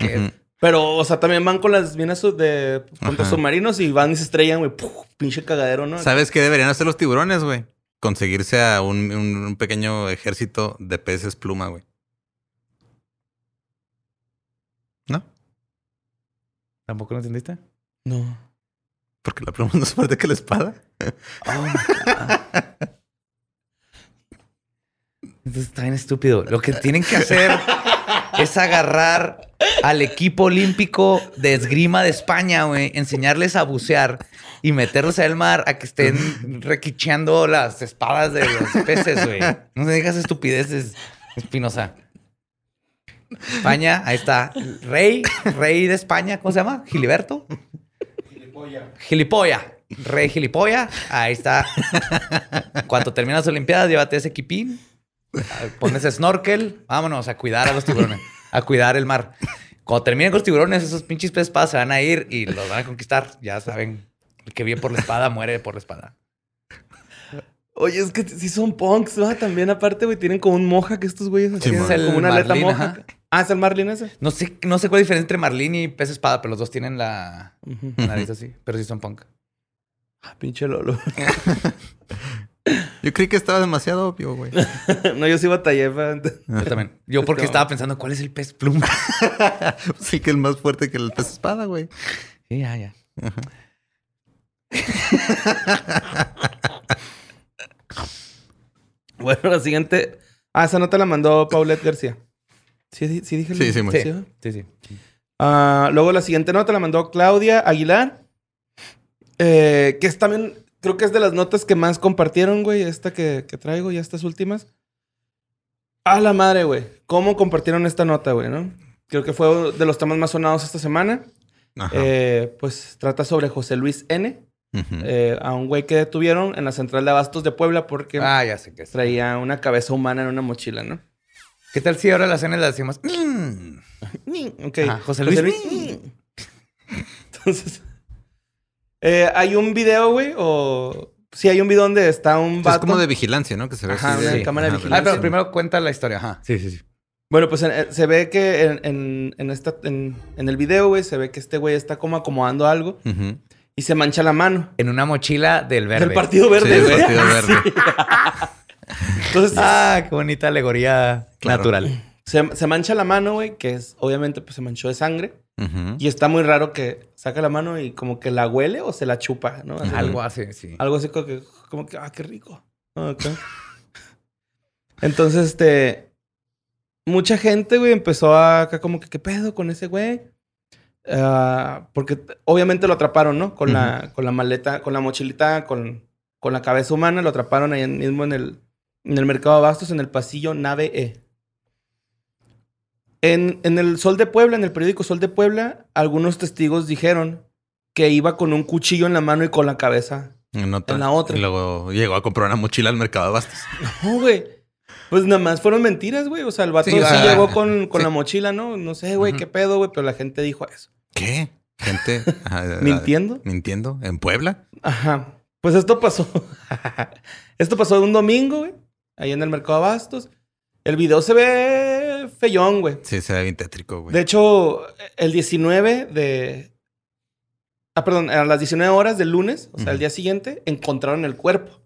Speaker 4: Pero, o sea, también van con las minas de
Speaker 2: Ajá.
Speaker 4: submarinos y van y se estrellan, güey. Pinche cagadero, ¿no?
Speaker 2: ¿Sabes qué deberían hacer los tiburones, güey? Conseguirse a un, un- un pequeño ejército de peces pluma, güey. ¿No?
Speaker 3: ¿Tampoco lo entendiste?
Speaker 4: No.
Speaker 2: Porque la pluma [laughs] es más fuerte que la espada.
Speaker 3: Oh, my God. [laughs] Entonces está bien estúpido. Lo que tienen que hacer es agarrar al equipo olímpico de esgrima de España, güey, enseñarles a bucear y meterlos al mar a que estén requicheando las espadas de los peces, güey. No se digas estupideces, Espinosa. España, ahí está. Rey, rey de España, ¿cómo se llama? Giliberto. Gilipolla. Rey gilipolla. Ahí está. Cuando terminas las Olimpiadas, llévate ese equipín. Pones snorkel. Vámonos a cuidar a los tiburones. A cuidar el mar. Cuando terminen con los tiburones, esos pinches peces espadas se van a ir y los van a conquistar. Ya saben. El que viene por la espada muere por la espada.
Speaker 4: Oye, es que sí son punks, ¿no? También aparte, güey, tienen como un moja que estos güeyes así, como
Speaker 3: Es el
Speaker 4: una aleta
Speaker 3: marlin,
Speaker 4: moja.
Speaker 3: ajá.
Speaker 4: Ah, es el marlin ese.
Speaker 3: No sé, no sé cuál es la diferencia entre marlín y pez espada, pero los dos tienen la
Speaker 4: Ujú.
Speaker 3: nariz así. Pero sí son punk.
Speaker 4: Ah, pinche Lolo. [laughs]
Speaker 2: Yo creí que estaba demasiado obvio, güey. [laughs]
Speaker 4: no, yo sí batallé. pa-
Speaker 3: Yo también. Yo porque estaba pensando, ¿cuál es el pez pluma? [laughs]
Speaker 2: sí que es más fuerte que el pez espada, güey.
Speaker 3: Sí, ya, ya. [laughs]
Speaker 4: Bueno, la siguiente. Ah, esa nota la mandó Paulette García. Sí, sí dije
Speaker 2: Sí, sí,
Speaker 3: Sí,
Speaker 4: ¿va?
Speaker 3: sí, sí.
Speaker 4: Ah, luego la siguiente nota la mandó Claudia Aguilar. eh, que es también, creo que es de las notas que más compartieron, güey. Esta que, que traigo, ya estas últimas. A la madre, güey. ¿Cómo compartieron esta nota, güey, no? Creo que fue de los temas más sonados esta semana.
Speaker 2: Ajá.
Speaker 4: Eh, pues trata sobre José Luis N. Eh, a un güey que detuvieron en la central de abastos de Puebla porque
Speaker 3: Ah, ya sé qué es.
Speaker 4: traía una cabeza humana en una mochila, ¿no?
Speaker 3: ¿Qué tal si ahora la cena la decimos? "Mm"? [laughs]
Speaker 4: Ok.
Speaker 3: Ajá, José Luis. [laughs]
Speaker 4: Entonces, eh, hay un video, güey, o... Sí, hay un video donde está un
Speaker 2: Es
Speaker 4: vato.
Speaker 2: como de vigilancia, ¿no? Que se ve
Speaker 4: Ajá,
Speaker 2: así
Speaker 4: una
Speaker 2: de-
Speaker 4: cámara de vigilancia.
Speaker 3: Ah, pero primero cuenta la historia. Ajá. Sí, sí, sí.
Speaker 4: Bueno, pues en- se ve que en, en- en esta, en, en el video, güey, se ve que este güey está como acomodando algo y se mancha la mano.
Speaker 3: En una mochila del verde.
Speaker 4: Del Partido
Speaker 2: Sí,
Speaker 4: Verde,
Speaker 2: el
Speaker 4: güey.
Speaker 2: Partido [laughs] Verde.
Speaker 4: Entonces,
Speaker 3: Ah, qué bonita alegoría
Speaker 2: Claro.
Speaker 3: natural.
Speaker 4: se, se mancha la mano, güey, que es, obviamente, pues se manchó de sangre. Y está muy raro que saca la mano y como que la huele o se la chupa, ¿no? Así,
Speaker 3: Algo así, sí.
Speaker 4: Algo así como que, como que, ah, qué rico. Ah. [laughs] Entonces, este, mucha gente, güey, empezó a acá como que, ¿qué pedo con ese güey? Ah, porque obviamente lo atraparon, ¿no? Con, la, con la maleta, con la mochilita, con, con la cabeza humana, lo atraparon ahí mismo en el, en el mercado de abastos, en el pasillo nave E. En, en el Sol de Puebla, en el periódico Sol de Puebla, algunos testigos dijeron que iba con un cuchillo en la mano y con la cabeza
Speaker 2: En, otra.
Speaker 4: En la otra.
Speaker 2: Y luego llegó a comprar una mochila al mercado de bastos. [laughs]
Speaker 4: No, güey. Pues nada más fueron mentiras, güey. O sea, el vato
Speaker 2: Sí,
Speaker 4: sí,
Speaker 2: ah,
Speaker 4: llegó con, con
Speaker 2: sí.
Speaker 4: la mochila, ¿no? No sé, güey, qué pedo, güey. Pero la gente dijo eso.
Speaker 2: ¿Qué? Gente ajá, [laughs]
Speaker 4: ¿Mintiendo?
Speaker 2: mintiendo en Puebla.
Speaker 4: Ajá. Pues esto pasó. [laughs] esto pasó un domingo, güey. Ahí en el mercado de Abastos. El video se ve feyón, güey.
Speaker 2: Sí, se ve bien tétrico, güey.
Speaker 4: De hecho, el 19 de... Ah, perdón, a las 19 horas del lunes, o sea, el día siguiente, encontraron el cuerpo.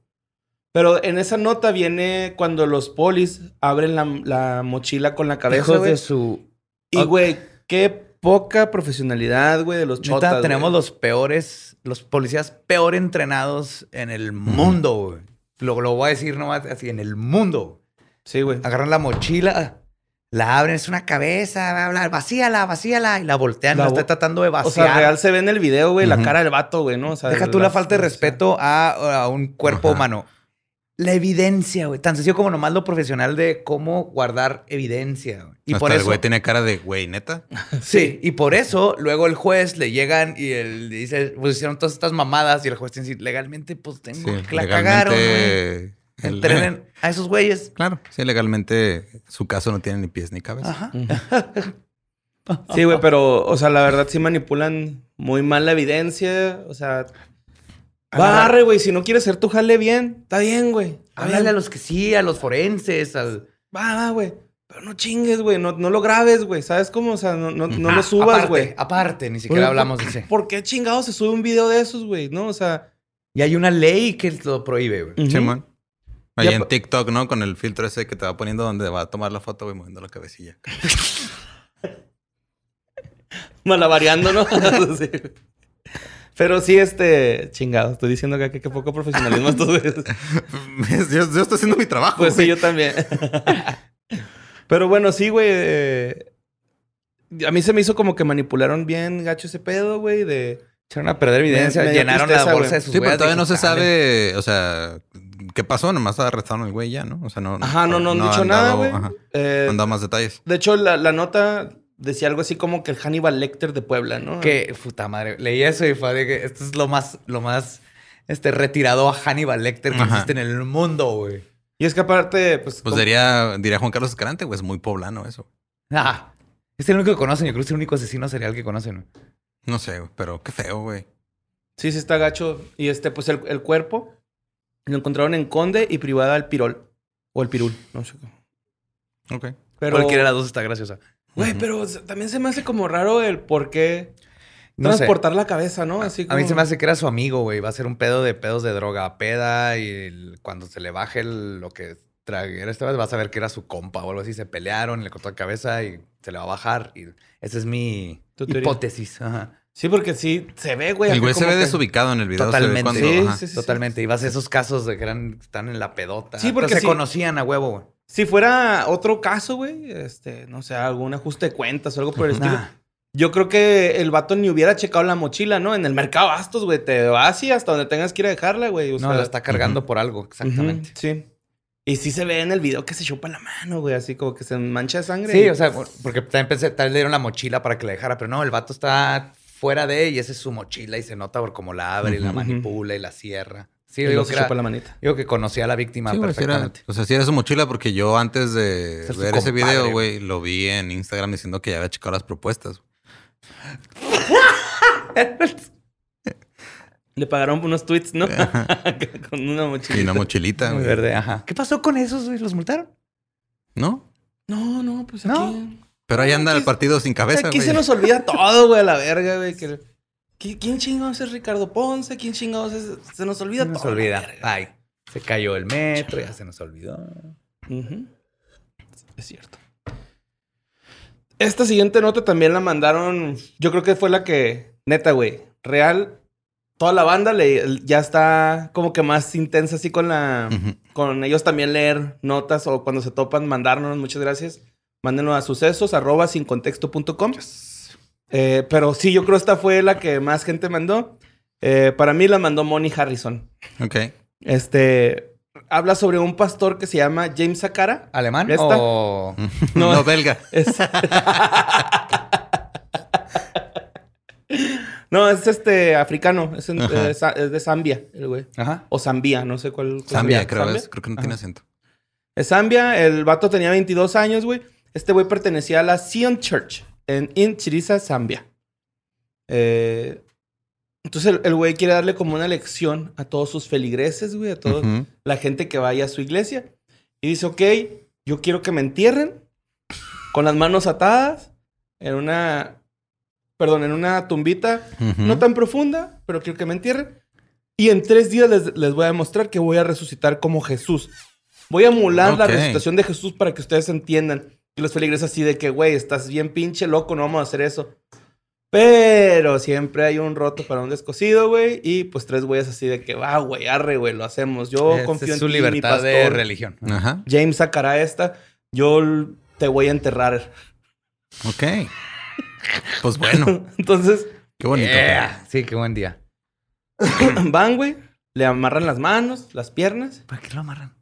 Speaker 4: Pero en esa nota viene cuando los polis abren la, la mochila con la cabeza,
Speaker 3: Hijos de su...
Speaker 4: Y, güey, qué poca profesionalidad, güey, de los
Speaker 3: Neta,
Speaker 4: chotas,
Speaker 3: tenemos
Speaker 4: güey.
Speaker 3: los peores, los policías peor entrenados en el mundo, güey. Lo, lo voy a decir nomás así, en el mundo.
Speaker 4: Sí, güey.
Speaker 3: Agarran la mochila, la abren, es una cabeza, va a hablar, vacíala, vacíala, y la voltean,
Speaker 4: La
Speaker 3: la, está tratando de
Speaker 4: O
Speaker 3: vaciar.
Speaker 4: sea, real se ve en el video, güey, la cara del vato, güey, ¿no? O sea,
Speaker 3: Deja
Speaker 4: de
Speaker 3: tú la falta de
Speaker 4: o
Speaker 3: respeto a, a un cuerpo
Speaker 2: Ajá.
Speaker 3: humano. La evidencia, güey. Tan sencillo como nomás lo profesional de cómo guardar evidencia. güey. Y
Speaker 2: Hasta
Speaker 3: por
Speaker 2: el
Speaker 3: eso.
Speaker 2: güey tenía cara de, güey, neta. [laughs]
Speaker 3: Sí, y por eso luego el juez le llegan y él dice, pues hicieron todas estas mamadas y el juez tiene que decir, legalmente, pues tengo
Speaker 2: Sí,
Speaker 3: que la cagaron, güey.
Speaker 2: El-
Speaker 3: Entrenen a esos güeyes.
Speaker 2: Claro, sí, legalmente su caso no tiene ni pies ni cabeza.
Speaker 3: Ajá. [laughs]
Speaker 4: Sí, güey, pero, o sea, la verdad sí manipulan muy mal la evidencia. O sea, barre, güey. Si no quieres hacer tu jale bien, está bien, güey.
Speaker 3: Háblale a los que sí, a los forenses, al...
Speaker 4: Va, va, güey. Pero no chingues, güey. No, no lo grabes, güey. ¿Sabes cómo? O sea, no, no, no
Speaker 3: Ah,
Speaker 4: lo subas, güey.
Speaker 3: Aparte, ni siquiera hablamos de
Speaker 4: ¿por-
Speaker 3: ese.
Speaker 4: ¿Por qué chingados se sube un video de esos, güey? ¿No? O sea...
Speaker 3: Y hay una ley que lo prohíbe, güey.
Speaker 2: Simón. Ahí
Speaker 4: Ya
Speaker 2: en TikTok, ¿no? Con el filtro ese que te va poniendo donde va a tomar la foto, güey, moviendo la cabecilla. [laughs]
Speaker 4: Malabareando, ¿no? [laughs] Sí. Pero sí, este... Chingado. Estoy diciendo que qué poco profesionalismo estos güeyes. [laughs]
Speaker 2: yo, yo estoy haciendo mi trabajo.
Speaker 4: Pues sí, yo también. Pero bueno, sí, güey. eh, a mí se me hizo como que manipularon bien gacho ese pedo, güey, de...
Speaker 3: Echaron a perder evidencia,
Speaker 4: Me- me dio
Speaker 3: llenaron
Speaker 4: tristeza,
Speaker 3: la bolsa
Speaker 4: güey.
Speaker 3: de sus
Speaker 2: Sí, pero todavía no se sabe, o sea, qué pasó. Nomás arrestaron al güey ya, ¿no? O sea, no.
Speaker 4: Ajá, no, no han dicho nada,
Speaker 2: dado-
Speaker 4: güey. Eh,
Speaker 2: no han dado más detalles.
Speaker 4: de hecho, la, la nota decía algo así como que el Hannibal Lecter de Puebla, ¿no?
Speaker 3: Que, puta madre, leí eso y fue de que esto es lo más, lo más, este, retirado a Hannibal Lecter que
Speaker 2: Ajá.
Speaker 3: existe en el mundo, güey.
Speaker 4: Y es que aparte, pues...
Speaker 2: Pues
Speaker 4: como-
Speaker 2: diría, diría Juan Carlos Escalante, güey, es muy poblano eso.
Speaker 3: Ah, es el único que conocen, yo creo que es el único asesino serial que conocen.
Speaker 2: No sé, güey, pero qué feo, güey.
Speaker 4: Sí, sí está gacho. Y este, pues el, el cuerpo lo encontraron en Conde y privada al Pirol. O el Pirul, no sé.
Speaker 2: Ok.
Speaker 4: Pero...
Speaker 3: Cualquiera de las dos está graciosa.
Speaker 4: Güey, pero también se me hace como raro el por qué
Speaker 3: No sé.
Speaker 4: transportar la cabeza, ¿no? Así
Speaker 3: A mí
Speaker 4: como-
Speaker 3: se me hace que era su amigo, güey. Va a ser un pedo de pedos de droga, peda y el- cuando se le baje el- lo que traguera esta vez, vas a ver que era su compa o algo así. Se pelearon, le cortó la cabeza y se le va a bajar. Y esa es mi hipótesis. Ajá.
Speaker 4: Sí, porque sí se ve, güey.
Speaker 2: El güey se ve
Speaker 4: que-
Speaker 2: desubicado en el video.
Speaker 3: Totalmente.
Speaker 2: cuando-
Speaker 4: Sí, sí, sí.
Speaker 3: Totalmente. Y vas a esos casos de que eran, están en la pedota.
Speaker 4: Sí, porque
Speaker 3: Pero se conocían a huevo, güey.
Speaker 4: Si fuera otro caso, güey, este, no sé, algún ajuste de cuentas o algo por el estilo.
Speaker 3: Nah.
Speaker 4: Yo creo que el vato ni hubiera checado la mochila, ¿no? En el mercado Bastos, güey. Te vas y hasta donde tengas que ir a dejarla, güey. O
Speaker 3: no,
Speaker 4: sea,
Speaker 3: la está cargando por algo, exactamente.
Speaker 4: sí. Y sí se ve en el video que se chupa la mano, güey. Así como que se mancha de sangre.
Speaker 3: Sí, o sea, porque también pensé, tal vez le dieron la mochila para que la dejara, pero no, el vato está fuera de y esa es su mochila y se nota por cómo la abre y la manipula y la cierra. Sí,
Speaker 4: Y
Speaker 3: digo que, era-
Speaker 4: chupa la manita.
Speaker 3: digo que conocía a la víctima
Speaker 2: Sí, sí era-
Speaker 3: perfectamente.
Speaker 2: o sea, sí era su mochila porque yo antes de ver ese video, güey, lo vi en Instagram diciendo que ya había checado las propuestas. [laughs]
Speaker 4: Le pagaron unos tweets, ¿no? [laughs] Con una mochila.
Speaker 2: Y una mochilita,
Speaker 3: Muy verde, ajá. ¿Qué pasó con esos, güey? ¿Los multaron?
Speaker 2: ¿No?
Speaker 4: No, no, pues
Speaker 3: No.
Speaker 2: Pero ahí anda el partido sin cabeza,
Speaker 4: Aquí
Speaker 2: güey.
Speaker 4: se nos olvida todo, güey, a la verga, güey. que- ¿Qui- ¿Quién chingados es Ricardo Ponce? ¿Quién chingados es...? Se nos olvida
Speaker 3: Se nos
Speaker 4: todo. la
Speaker 3: olvida. Ay, se cayó el metro, ya se nos olvidó.
Speaker 4: Es cierto. Esta siguiente nota también la mandaron. Yo creo que fue la que, neta, güey. Real. Toda la banda le, ya está como que más intensa así con la. Con ellos también leer notas o cuando se topan, mandarnos. Muchas gracias. Mándenos a sucesos arroba sin contexto.com. Eh, pero sí, yo creo esta fue la que más gente mandó. Eh, para mí la mandó Moni Harrison.
Speaker 2: Ok.
Speaker 4: Este. Habla sobre un pastor que se llama James Sakara.
Speaker 3: ¿Alemán
Speaker 4: ¿Esta?
Speaker 3: o...? [laughs]
Speaker 4: No. [laughs]
Speaker 2: No, belga.
Speaker 4: Es... [laughs] no, es este africano. Es, en- de Zambia, el güey.
Speaker 3: Ajá.
Speaker 4: O Zambia, no sé cuál. cuál
Speaker 2: Zambia, creo
Speaker 4: ¿Zambia?
Speaker 2: es. Creo que no tiene acento.
Speaker 4: Es Zambia. El vato tenía 22 años, güey. Este güey pertenecía a la Zion Church en In Chiriza, Zambia. Eh, entonces el- güey quiere darle como una lección a todos sus feligreses, güey, a toda la gente que vaya a su iglesia. Y dice, ok, yo quiero que me entierren con las manos atadas en una, perdón, en una tumbita no tan profunda, pero quiero que me entierren. Y en tres días les, les voy a demostrar que voy a resucitar como Jesús. Voy a emular la resucitación de Jesús para que ustedes entiendan. Y los feligreses así de que, güey, estás bien pinche loco, no vamos a hacer eso. Pero siempre hay un roto para un descosido, güey. Y pues tres güeyes así de que, va, güey, arre, güey, lo hacemos. Yo
Speaker 3: Esa
Speaker 4: confío
Speaker 3: es
Speaker 4: en
Speaker 3: su
Speaker 4: ti, mi
Speaker 3: libertad de
Speaker 4: pastor.
Speaker 3: religión.
Speaker 2: Ajá.
Speaker 4: James sacará esta. Yo te voy a enterrar.
Speaker 2: Ok. Pues bueno, [laughs]
Speaker 4: Entonces,
Speaker 2: qué bonito.
Speaker 3: Yeah. Sí, qué buen día. [coughs]
Speaker 4: van, güey. Le amarran las manos, las piernas.
Speaker 3: ¿Para qué lo amarran?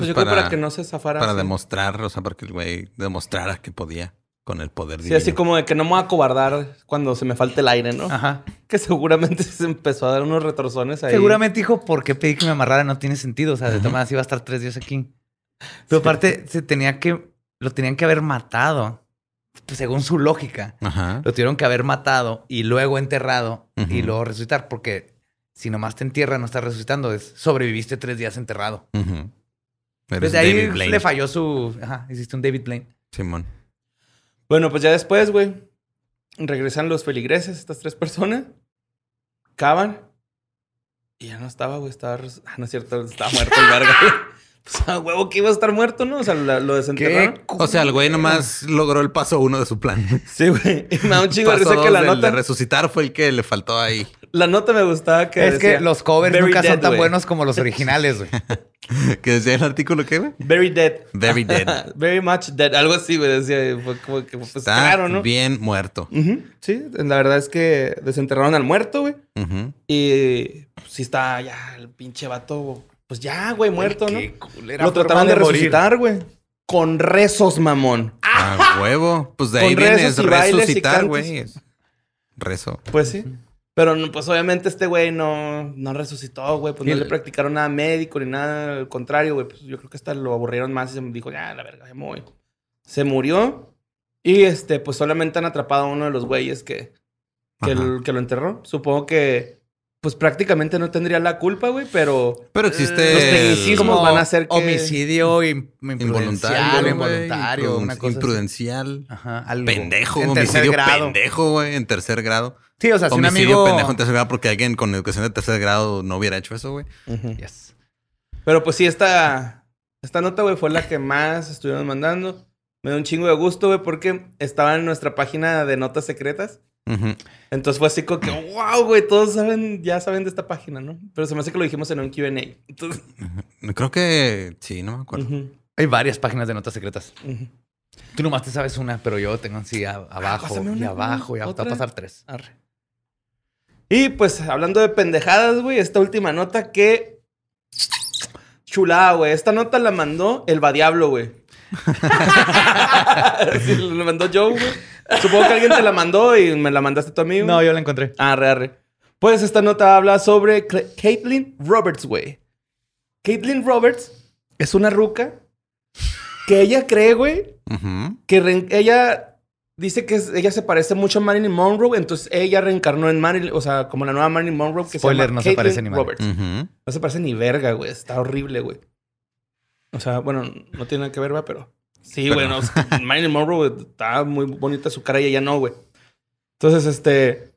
Speaker 4: Pues,
Speaker 2: Pues
Speaker 4: yo
Speaker 2: para,
Speaker 4: creo para que no se zafara.
Speaker 2: para
Speaker 4: así.
Speaker 2: demostrar, o sea, para que el güey demostrara que podía con el poder
Speaker 4: Sí,
Speaker 2: divino.
Speaker 4: así como de que no me voy a cobardar cuando se me falte el aire, ¿no?
Speaker 3: Ajá.
Speaker 4: Que seguramente [laughs] se empezó a dar unos retorzones ahí.
Speaker 3: Seguramente dijo, ¿por qué pedí que me amarrara? No tiene sentido. O sea, de todas maneras iba a estar tres días aquí. Pero aparte, se tenía que... Lo tenían que haber matado. Pues, según su lógica.
Speaker 2: Ajá.
Speaker 3: Lo tuvieron que haber matado y luego enterrado y luego resucitar. Porque si nomás te entierran, no estás resucitando. Es sobreviviste tres días enterrado.
Speaker 2: Ujú. Eres
Speaker 3: Desde ahí
Speaker 2: David Blaine.
Speaker 3: le falló su... Ajá, hiciste un David Blaine.
Speaker 2: Simón.
Speaker 4: Bueno, pues ya después, güey, regresan los feligreses, estas tres personas, cavan y ya no estaba, güey, estaba... Ah, no es cierto, estaba muerto el verga. güey. [laughs] Pues a huevo que iba a estar muerto, ¿no? O sea, la- lo desenterraron.
Speaker 2: O sea, el güey nomás logró el paso uno de su plan.
Speaker 4: Sí, güey. [laughs] Y me da un chingo de risa que la
Speaker 2: del de
Speaker 4: nota...
Speaker 2: resucitar fue el que le faltó ahí.
Speaker 4: La nota me gustaba que
Speaker 3: Es
Speaker 4: decía,
Speaker 3: que los covers
Speaker 4: "Very
Speaker 3: nunca
Speaker 4: dead",
Speaker 3: son tan
Speaker 4: güey.
Speaker 3: buenos como los [laughs] originales, güey. [laughs]
Speaker 2: ¿Qué decía el artículo qué, güey?
Speaker 4: Very dead.
Speaker 2: Very dead. [laughs]
Speaker 4: Very much dead. Algo así, güey. Decía, fue como que, pues
Speaker 2: Está
Speaker 4: claro, ¿no?
Speaker 2: bien muerto.
Speaker 4: Ujú, Sí, la verdad es que desenterraron al muerto, güey.
Speaker 2: Ujú.
Speaker 4: Y pues, sí está ya el pinche vato, pues ya, güey, muerto, ¿no?
Speaker 3: Qué culera
Speaker 4: Lo trataron de,
Speaker 3: morir.
Speaker 4: resucitar, güey. Con rezos, mamón.
Speaker 2: A huevo. Pues de ahí
Speaker 4: Con
Speaker 2: viene
Speaker 4: rezos
Speaker 2: es
Speaker 4: y bailes y
Speaker 2: resucitar, güey. Rezo.
Speaker 4: Pues sí. Pero pues obviamente este güey no, no resucitó, güey. Pues no le practicaron nada médico ni nada. Al contrario, güey. Pues yo creo que hasta lo aburrieron más y se dijo, ya, la verga, me voy. Se murió. Y este, pues solamente han atrapado a uno de los güeyes que, que,
Speaker 2: Ajá.
Speaker 4: el- que lo enterró. Supongo que, pues prácticamente no tendría la culpa, güey, pero.
Speaker 2: Pero existe
Speaker 4: Los tecnicismos
Speaker 3: Como
Speaker 4: van a hacer que-
Speaker 3: homicidio
Speaker 2: involuntario,
Speaker 3: involuntario, una cosa así.
Speaker 2: imprudencial.
Speaker 3: Ajá, algo.
Speaker 2: Pendejo,
Speaker 3: en tercer
Speaker 2: homicidio
Speaker 3: grado.
Speaker 2: pendejo, güey, en tercer grado.
Speaker 3: Sí, o sea, si un
Speaker 2: homicidio
Speaker 3: amigo...
Speaker 2: pendejo en tercer grado porque alguien con educación de tercer grado no hubiera hecho eso, güey.
Speaker 3: Yes.
Speaker 4: Pero pues sí, esta, esta nota, güey, fue la que más estuvieron mandando. Me dio un chingo de gusto, güey, porque estaba en nuestra página de notas secretas. Entonces fue así como que, wow, güey, todos saben, ya saben de esta página, ¿no? Pero se me hace que lo dijimos en un QA. Entonces,
Speaker 2: Creo que sí, no me acuerdo.
Speaker 3: Hay varias páginas de notas secretas. Tú nomás te sabes una, pero yo tengo así a- abajo y abajo y
Speaker 4: güey,
Speaker 3: a- te va a pasar tres.
Speaker 4: Arre. Y pues hablando de pendejadas, güey, esta última nota que. Chulada, güey. Esta nota la mandó el Diablo, güey. [laughs] sí, la mandó Joe, güey. Supongo que alguien te la mandó y me la mandaste tú a mí.
Speaker 3: No, yo la encontré.
Speaker 4: Arre, arre. Pues esta nota habla sobre Caitlyn Roberts, güey. Caitlyn Roberts es una ruca que ella cree, güey, que ella dice que ella se parece mucho a Marilyn Monroe, entonces ella reencarnó en Marilyn, o sea, como la nueva Marilyn Monroe que
Speaker 3: Spoiler,
Speaker 4: se llama
Speaker 3: no se
Speaker 4: Caitlyn
Speaker 3: parece ni.
Speaker 4: Roberts.
Speaker 2: Ujú.
Speaker 4: No se parece ni verga, güey. Está horrible, güey. O sea, bueno, no tiene nada que ver, ¿verdad? Pero sí, güey. no, [laughs] Marilyn Monroe güey, está muy bonita su cara y ella no, güey. Entonces, este...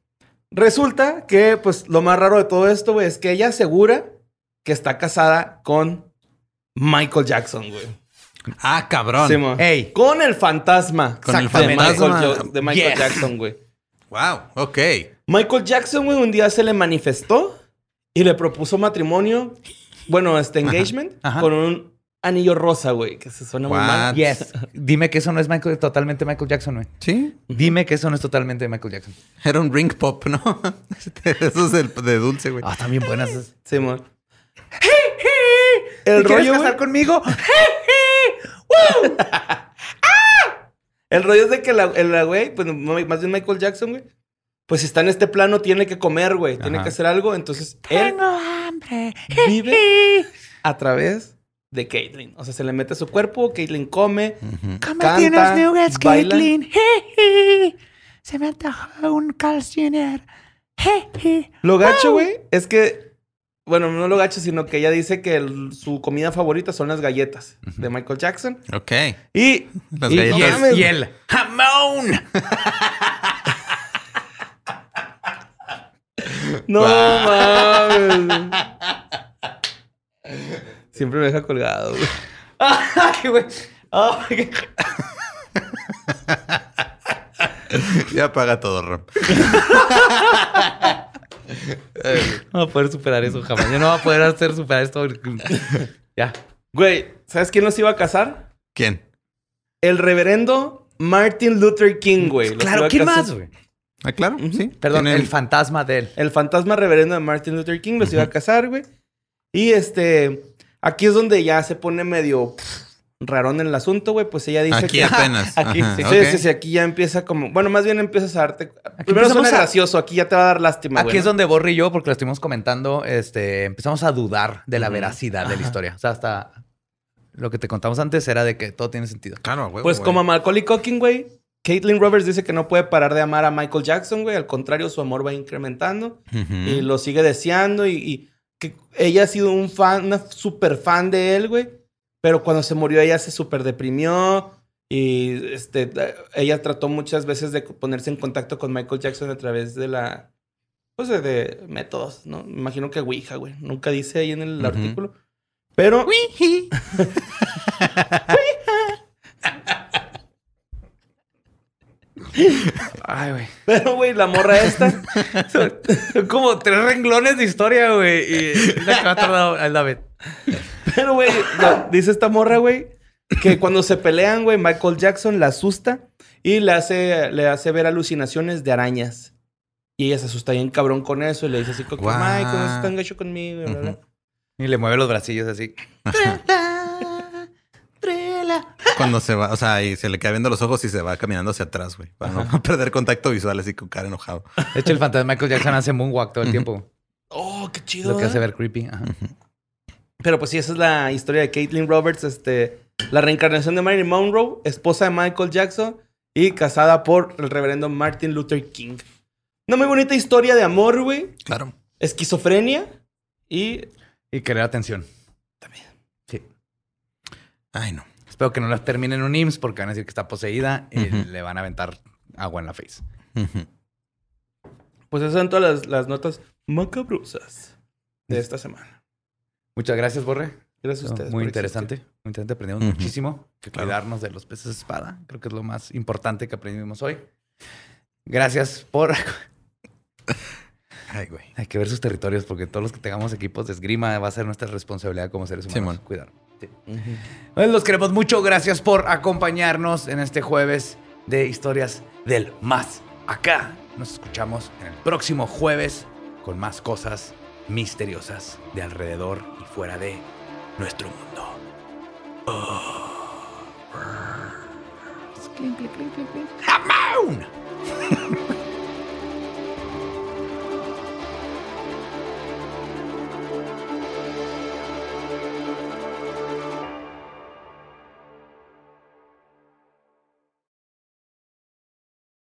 Speaker 4: Resulta que, pues, lo más raro de todo esto, güey, es que ella asegura que está casada con Michael Jackson, güey.
Speaker 2: Ah, cabrón.
Speaker 4: Sí.
Speaker 3: Ey.
Speaker 4: Con el fantasma.
Speaker 2: Con el
Speaker 4: de Michael,
Speaker 2: fantasma.
Speaker 4: Jo- de Michael. Jackson, güey.
Speaker 2: Wow, ok.
Speaker 4: Michael Jackson, güey, un día se le manifestó y le propuso matrimonio, bueno, este engagement,
Speaker 3: ajá.
Speaker 4: con un anillo rosa, güey, que se suena muy
Speaker 2: What?
Speaker 4: mal.
Speaker 3: Yes. Dime que eso no es Michael, totalmente Michael Jackson, güey.
Speaker 2: Sí,
Speaker 3: Dime que eso no es totalmente Michael Jackson.
Speaker 2: era un ring pop, ¿no? Eso [laughs] es de, de dulce, güey.
Speaker 3: Ah, bien buenas. esas.
Speaker 4: Simón. El
Speaker 3: ¿Te quieres
Speaker 4: rollo,
Speaker 3: casar conmigo? [laughs] [laughs]
Speaker 4: el rollo es de que la, el- la güey, pues más bien Michael Jackson, güey, pues si está en este plano tiene que comer, güey, tiene
Speaker 2: Ajá.
Speaker 4: que hacer algo, entonces él
Speaker 3: hambre.
Speaker 4: vive a través de Caitlyn. O sea, se le mete a su cuerpo, Caitlyn come,
Speaker 2: Ujú.
Speaker 3: Cómete
Speaker 4: Canta,
Speaker 3: unos nuggets,
Speaker 4: baila.
Speaker 3: Caitlyn. Se me antoja un calciner.
Speaker 4: Lo gacho, güey, es que, bueno, no lo gacho, sino que ella dice que el- su comida favorita son las galletas de Michael Jackson.
Speaker 2: Ok.
Speaker 4: Y,
Speaker 2: Las
Speaker 4: y-
Speaker 2: galletas.
Speaker 4: no
Speaker 3: Y el jamón. [laughs]
Speaker 4: No [laughs] mames. Siempre me deja colgado, güey. [laughs]
Speaker 3: Ay, güey. Ay,
Speaker 2: Ya apaga todo, Ram.
Speaker 3: no va a poder superar eso jamás. Yo no va a poder hacer superar esto. ya.
Speaker 4: Güey, ¿sabes quién nos iba a casar?
Speaker 2: ¿Quién?
Speaker 4: El reverendo Martin Luther King, güey. Los
Speaker 3: Claro, ¿quién
Speaker 4: casar.
Speaker 3: más, güey?
Speaker 2: Ah, claro, sí.
Speaker 3: Perdón, el fantasma de él.
Speaker 4: El fantasma reverendo de Martin Luther King los iba a casar, güey. Y este, aquí es donde ya se pone medio pff, rarón el asunto, güey. Pues ella dice
Speaker 2: Aquí
Speaker 4: que...
Speaker 2: apenas. [laughs]
Speaker 3: Aquí,
Speaker 2: Ajá,
Speaker 4: Sí,
Speaker 2: ok.
Speaker 4: sí, sí, sí, aquí ya empieza como... Bueno, más bien empiezas a darte... Primero
Speaker 3: empezamos
Speaker 4: suena
Speaker 3: a-
Speaker 4: gracioso, aquí ya te va a dar lástima,
Speaker 3: Aquí
Speaker 4: güey.
Speaker 3: es
Speaker 4: ¿no?
Speaker 3: donde Borre y yo, porque lo estuvimos comentando, este, empezamos a dudar de la veracidad de la historia. O sea, hasta lo que te contamos antes era de que todo tiene sentido.
Speaker 2: Claro, güey.
Speaker 4: Pues como a Macaulay Culkin, güey. Caitlyn Roberts dice que no puede parar de amar a Michael Jackson, güey. Al contrario, su amor va incrementando. Y lo sigue deseando y, y que ella ha sido un fan, una super fan de él, güey. Pero cuando se murió ella se super deprimió y este, ella trató muchas veces de ponerse en contacto con Michael Jackson a través de la, pues de, de métodos, ¿no? Me imagino que Ouija, güey. Nunca dice ahí en el artículo. Pero... [laughs] [laughs]
Speaker 3: Ay, güey.
Speaker 4: Pero, güey, la morra esta...
Speaker 3: Son [laughs] como tres renglones de historia, güey. Y la que va a tardar el David.
Speaker 4: Pero, güey, la- dice esta morra, güey, que cuando se pelean, güey, Michael Jackson la asusta y le hace, le hace ver alucinaciones de arañas. Y ella se asusta bien cabrón con eso y le dice así como,
Speaker 2: Guau.
Speaker 4: Michael, no es tan gacho conmigo. bla, bla".
Speaker 3: Y le mueve los bracillos así.
Speaker 2: Cuando se va, o sea, y se le queda viendo los ojos y se va caminando hacia atrás, güey. Para no perder contacto visual así con cara enojado.
Speaker 3: De hecho, el fantasma de Michael Jackson hace moonwalk todo el tiempo.
Speaker 4: Oh, qué chido.
Speaker 3: Lo que
Speaker 4: ¿eh?
Speaker 3: hace ver creepy. Ajá.
Speaker 4: Pero pues sí, esa es la historia de Caitlyn Roberts, este, la reencarnación de Marilyn Monroe, esposa de Michael Jackson y casada por el reverendo Martin Luther King. Una muy bonita historia de amor, güey,
Speaker 2: Claro.
Speaker 4: esquizofrenia y
Speaker 3: Y querer atención.
Speaker 4: También.
Speaker 3: Sí.
Speaker 2: Ay, no.
Speaker 3: Espero que no la termine en un IMSS porque van a decir que está poseída y le van a aventar agua en la face.
Speaker 4: Pues esas son todas las, las notas macabrosas de esta semana.
Speaker 3: Muchas gracias, Borre.
Speaker 4: Gracias a ustedes.
Speaker 3: Muy
Speaker 4: por
Speaker 3: interesante. Muy interesante. Aprendimos muchísimo. Que
Speaker 2: Claro.
Speaker 3: cuidarnos de los peces de espada. Creo que es lo más importante que aprendimos hoy. Gracias por...
Speaker 2: Ay, güey.
Speaker 3: Hay que ver sus territorios porque todos los que tengamos equipos de esgrima va a ser nuestra responsabilidad como seres humanos.
Speaker 2: Simón.
Speaker 3: Cuidar. Pues los queremos mucho. Gracias por acompañarnos en este jueves de historias del más acá. Nos escuchamos en el próximo jueves con más cosas misteriosas de alrededor y fuera de nuestro mundo. Clink, clink, clink, clink, clink. Jamón. [laughs]